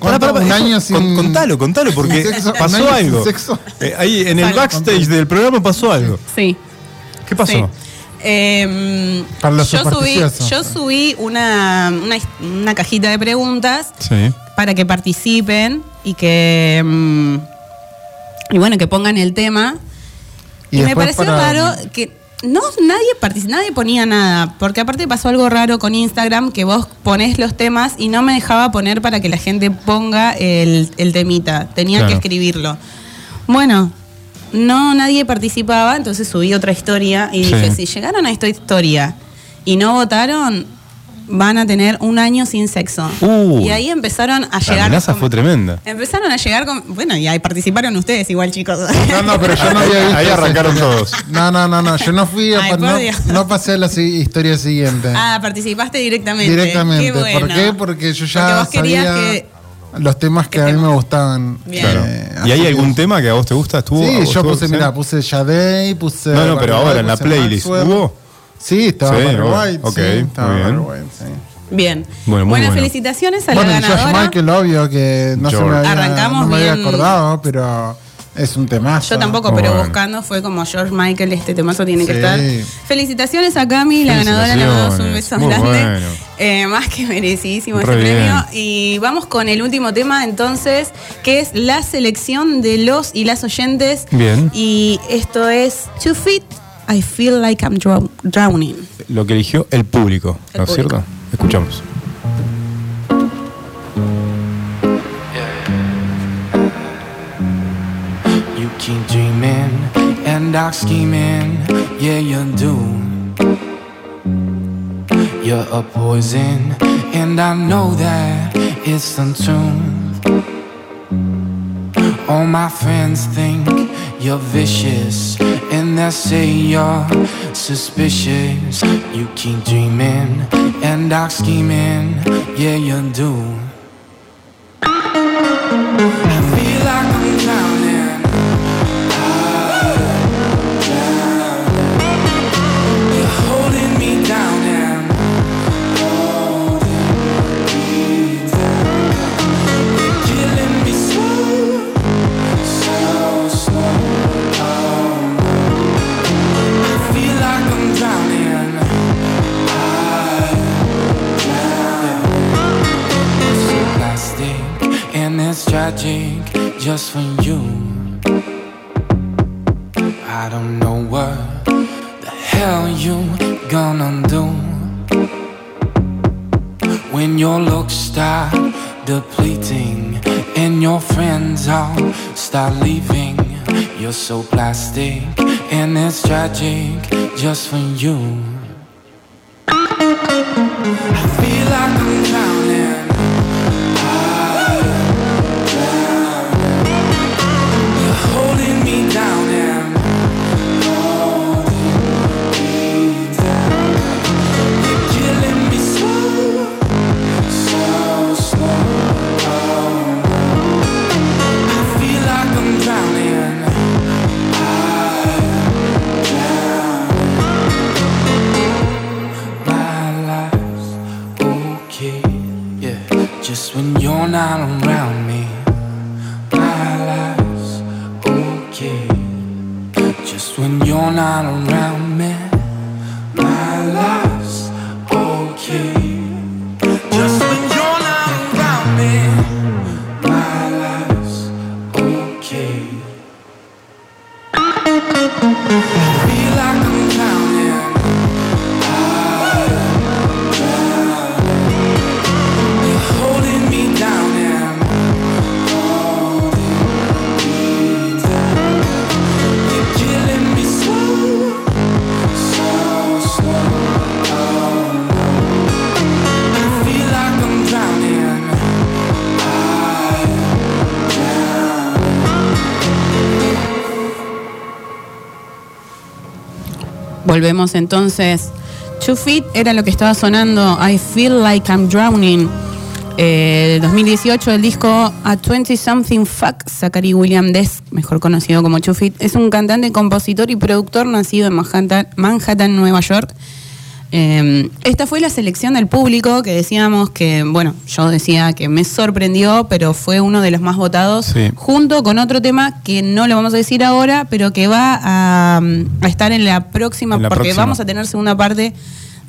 Contalo, contalo, porque sexo, pasó algo. sexo. Eh, ahí en el backstage del programa pasó algo. sí. ¿Qué pasó? Sí. Eh, Para los yo subí, yo subí una, una, una cajita de preguntas Sí. para que participen y que mm, y bueno que pongan el tema y, me pareció para- raro que no nadie partici- nadie ponía nada porque aparte pasó algo raro con Instagram que vos ponés los temas y no me dejaba poner para que la gente ponga el, el temita tenía Claro. que escribirlo bueno no nadie participaba entonces subí otra historia y Sí. dije si llegaron a esta historia y no votaron van a tener un año sin sexo Uh. y ahí empezaron a La llegar amenaza com- fue tremenda. Empezaron a llegar con. Bueno, y ahí participaron ustedes igual, chicos. No, no, pero yo no había visto. Ahí arrancaron todos. No, no, no, no. Yo no fui a. Ay, no, no pasé a la si- historia siguiente. ah, participaste directamente. Directamente. Qué bueno. ¿Por qué? Porque yo ya Porque vos sabía que. los temas que a mí me gustaban. Bien. Claro. Eh, ¿Y hay algún tema que a vos te gusta? ¿Estuvo? Sí, ¿A vos yo puse, mira, puse Jadei, puse. No, no, pero ahora en la playlist. Maxwell. ¿Hubo? Sí, estaba Sí, Barry White. ok, sí, estaba muy bien. Barry White, sí. Bien. Bueno, muy Buenas bueno. felicitaciones a Bueno, la ganadora. Michael, obvio que no se me había, Arrancamos no me había bien. acordado, pero es un temazo. Yo tampoco, pero bueno. buscando fue como George Michael, este temazo tiene que estar. Felicitaciones a Cami, la ganadora, le mandamos un beso Muy grande. bueno. Eh, más que merecidísimo Re ese bien. premio. Y vamos con el último tema entonces, que es la selección de los y las oyentes. Bien. Y esto es Two Feet, I Feel Like I'm drow- Drowning. Lo que eligió el público, El ¿no es cierto? Escuchamos. You keep dreaming and dark scheming, yeah, you do. You're a poison, and I know that it's untrue. All my friends think you're vicious, they say you're suspicious. You keep dreaming and dark scheming, yeah, you do. Tragic just for you. I don't know what the hell you gonna do when your looks start depleting and your friends all start leaving. You're so plastic and it's tragic just for you. Just when you're not around me, my life's okay. Volvemos entonces. Two Feet era lo que estaba sonando. I Feel Like I'm Drowning. Eh, del 2018, el disco A 20 Something Fuck, Zachary William Desk, mejor conocido como Two Feet, es un cantante, compositor y productor nacido en Manhattan, Manhattan Nueva York. Eh, esta fue la selección del público que decíamos que, bueno, yo decía que me sorprendió, pero fue uno de los más votados, Sí. junto con otro tema que no lo vamos a decir ahora, pero que va a, a estar en la próxima, En la porque próxima. vamos a tener segunda parte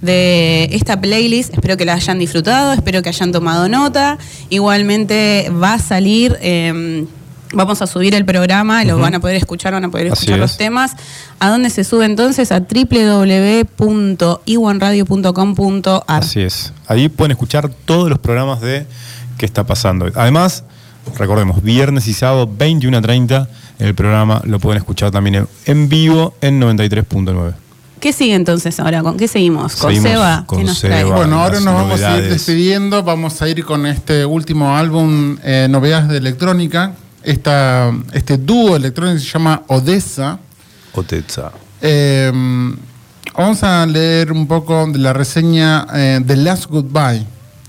de esta playlist. Espero que la hayan disfrutado, espero que hayan tomado nota. Igualmente va a salir. eh, Vamos a subir el programa, lo van a poder escuchar, van a poder Así escuchar los es. temas. ¿A dónde se sube entonces? A www.iwanradio.com.ar. Así es. Ahí pueden escuchar todos los programas de qué está pasando. Además, recordemos, viernes y sábado, 21 a 30, el programa lo pueden escuchar también en, en vivo en 93.9. ¿Qué sigue entonces ahora? ¿Con qué seguimos? ¿Con Seguimos Seba? con ¿Qué nos Seba. trae? Bueno, ahora nos vamos a ir despidiendo. Vamos a ir con este último álbum, eh, Novedades de Electrónica. Esta, este dúo electrónico se llama Odessa. Otetza. Eh, vamos a leer un poco de la reseña eh, The Last Goodbye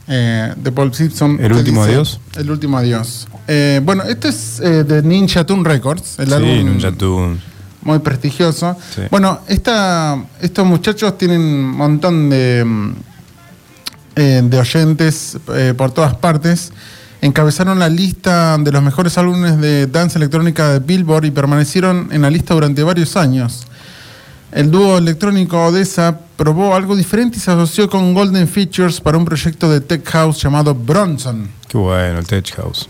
eh, de Paul Simpson. ¿El último adiós? El último adiós. Eh, bueno, este es de Ninja Tune Records, el Sí, álbum Ninja Tune. muy prestigioso. Sí. Bueno, esta, estos muchachos tienen un montón de, mm, de oyentes por todas partes. Encabezaron la lista de los mejores álbumes de danza electrónica de Billboard y permanecieron en la lista durante varios años. El dúo electrónico Odessa probó algo diferente y se asoció con Golden Features para un proyecto de tech house llamado Bronson. Qué bueno, el Tech House.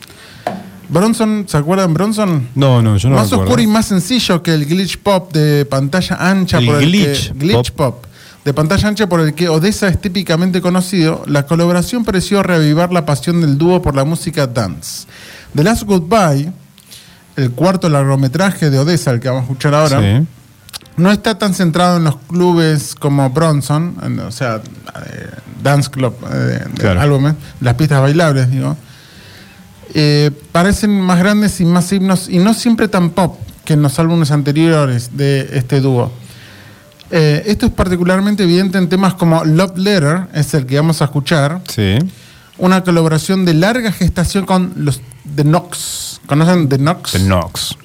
Bronson, ¿se acuerdan Bronson? No, no, yo no más recuerdo. oscuro y más sencillo que el glitch pop de pantalla ancha El por el glitch que, glitch pop. De pantalla ancha por el que Odessa es típicamente conocido, la colaboración pareció reavivar la pasión del dúo por la música dance. The Last Goodbye, el cuarto largometraje de Odessa, el que vamos a escuchar ahora, Sí. no está tan centrado en los clubes como Bronson, en- o sea, eh, dance club, eh, de Claro. álbumes, las pistas bailables, digo. Eh, parecen más grandes y más himnos, y no siempre tan pop que en los álbumes anteriores de este dúo. Eh, esto es particularmente evidente en temas como Love Letter, es el que vamos a escuchar, Sí. una colaboración de larga gestación con los The Knox. ¿Conocen The Knox? The Knox.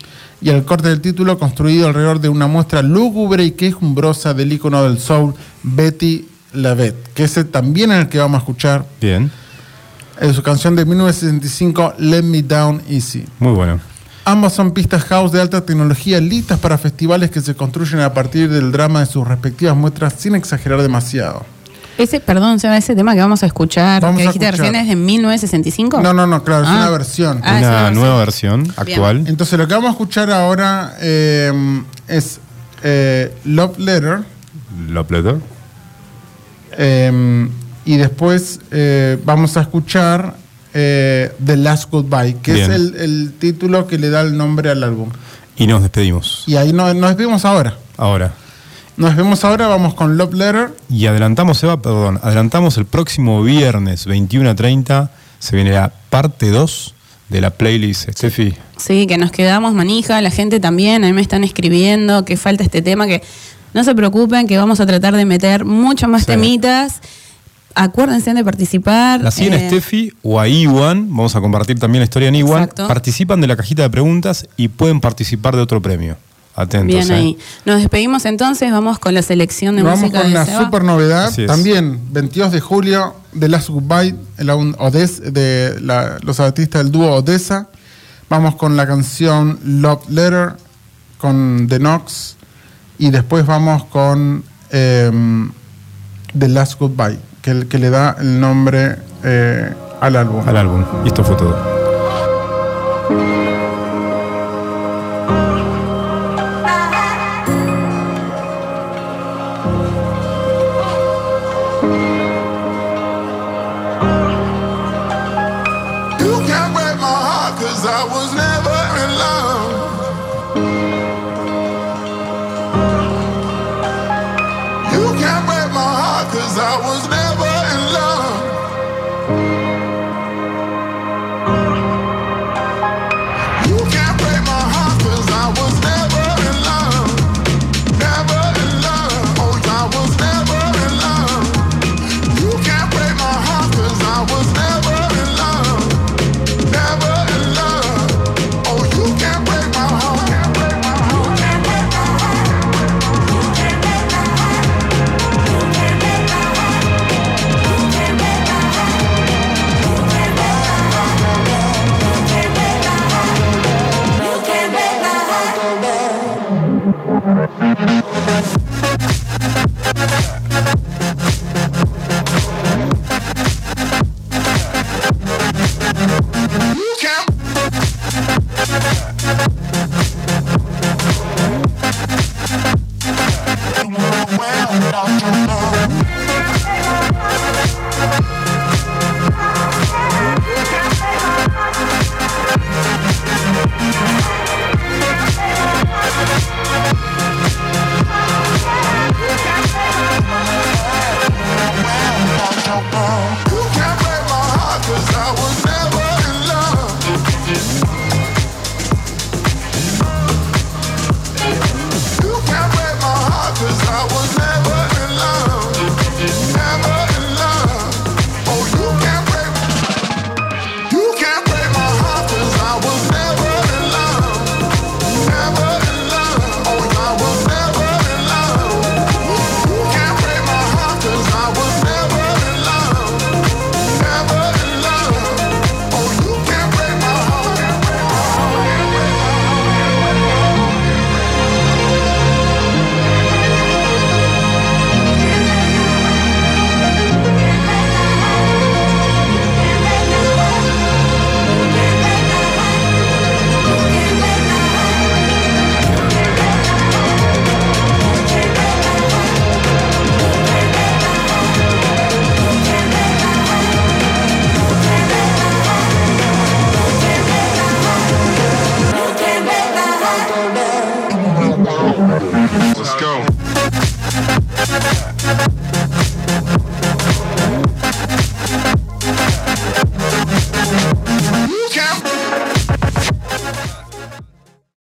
y el corte del título construido alrededor de una muestra lúgubre y quejumbrosa del ícono del soul Betty Lavette, que es el también el que vamos a escuchar Bien. en su canción de 1965 Let Me Down Easy. Muy bueno. Ambos son pistas house de alta tecnología listas para festivales que se construyen a partir del drama de sus respectivas muestras sin exagerar demasiado. Ese, perdón, Seba, ese tema que vamos a escuchar, Vamos que dijiste escuchar. recién es de 1965. No, no, no, claro, es Ah. una versión. Ah, es una nueva versión actual. Entonces lo que vamos a escuchar ahora eh, es eh, Love Letter. Love Letter. Eh, y después eh, vamos a escuchar eh, The Last Goodbye, que Bien. es el, el título que le da el nombre al álbum. Y nos despedimos. Y ahí no- nos despedimos ahora. Ahora. Nos vemos ahora, vamos con Love Letter. Y adelantamos, Eva, perdón, adelantamos el próximo viernes 21 a 30. Se viene la parte 2 de la playlist, Steffi. Sí, que nos quedamos manija, la gente también, a mí me están escribiendo que falta este tema, que no se preocupen, que vamos a tratar de meter muchos más Sí. temitas. Acuérdense de participar. La siguen eh, Steffi o a Iwan, vamos a compartir también la historia en Iwan. Exacto. Participan de la cajita de preguntas y pueden participar de otro premio. Atentos. Bien eh. ahí. Nos despedimos entonces, vamos con la selección de vamos música. Vamos con una Seba. super novedad. También, 22 de julio, The Last Goodbye, el Odes, de los artistas del dúo Odessa. Vamos con la canción Love Letter con The Knox y después vamos con em, The Last Goodbye que, el, que le da el nombre eh, al álbum. Al álbum. Y esto fue todo.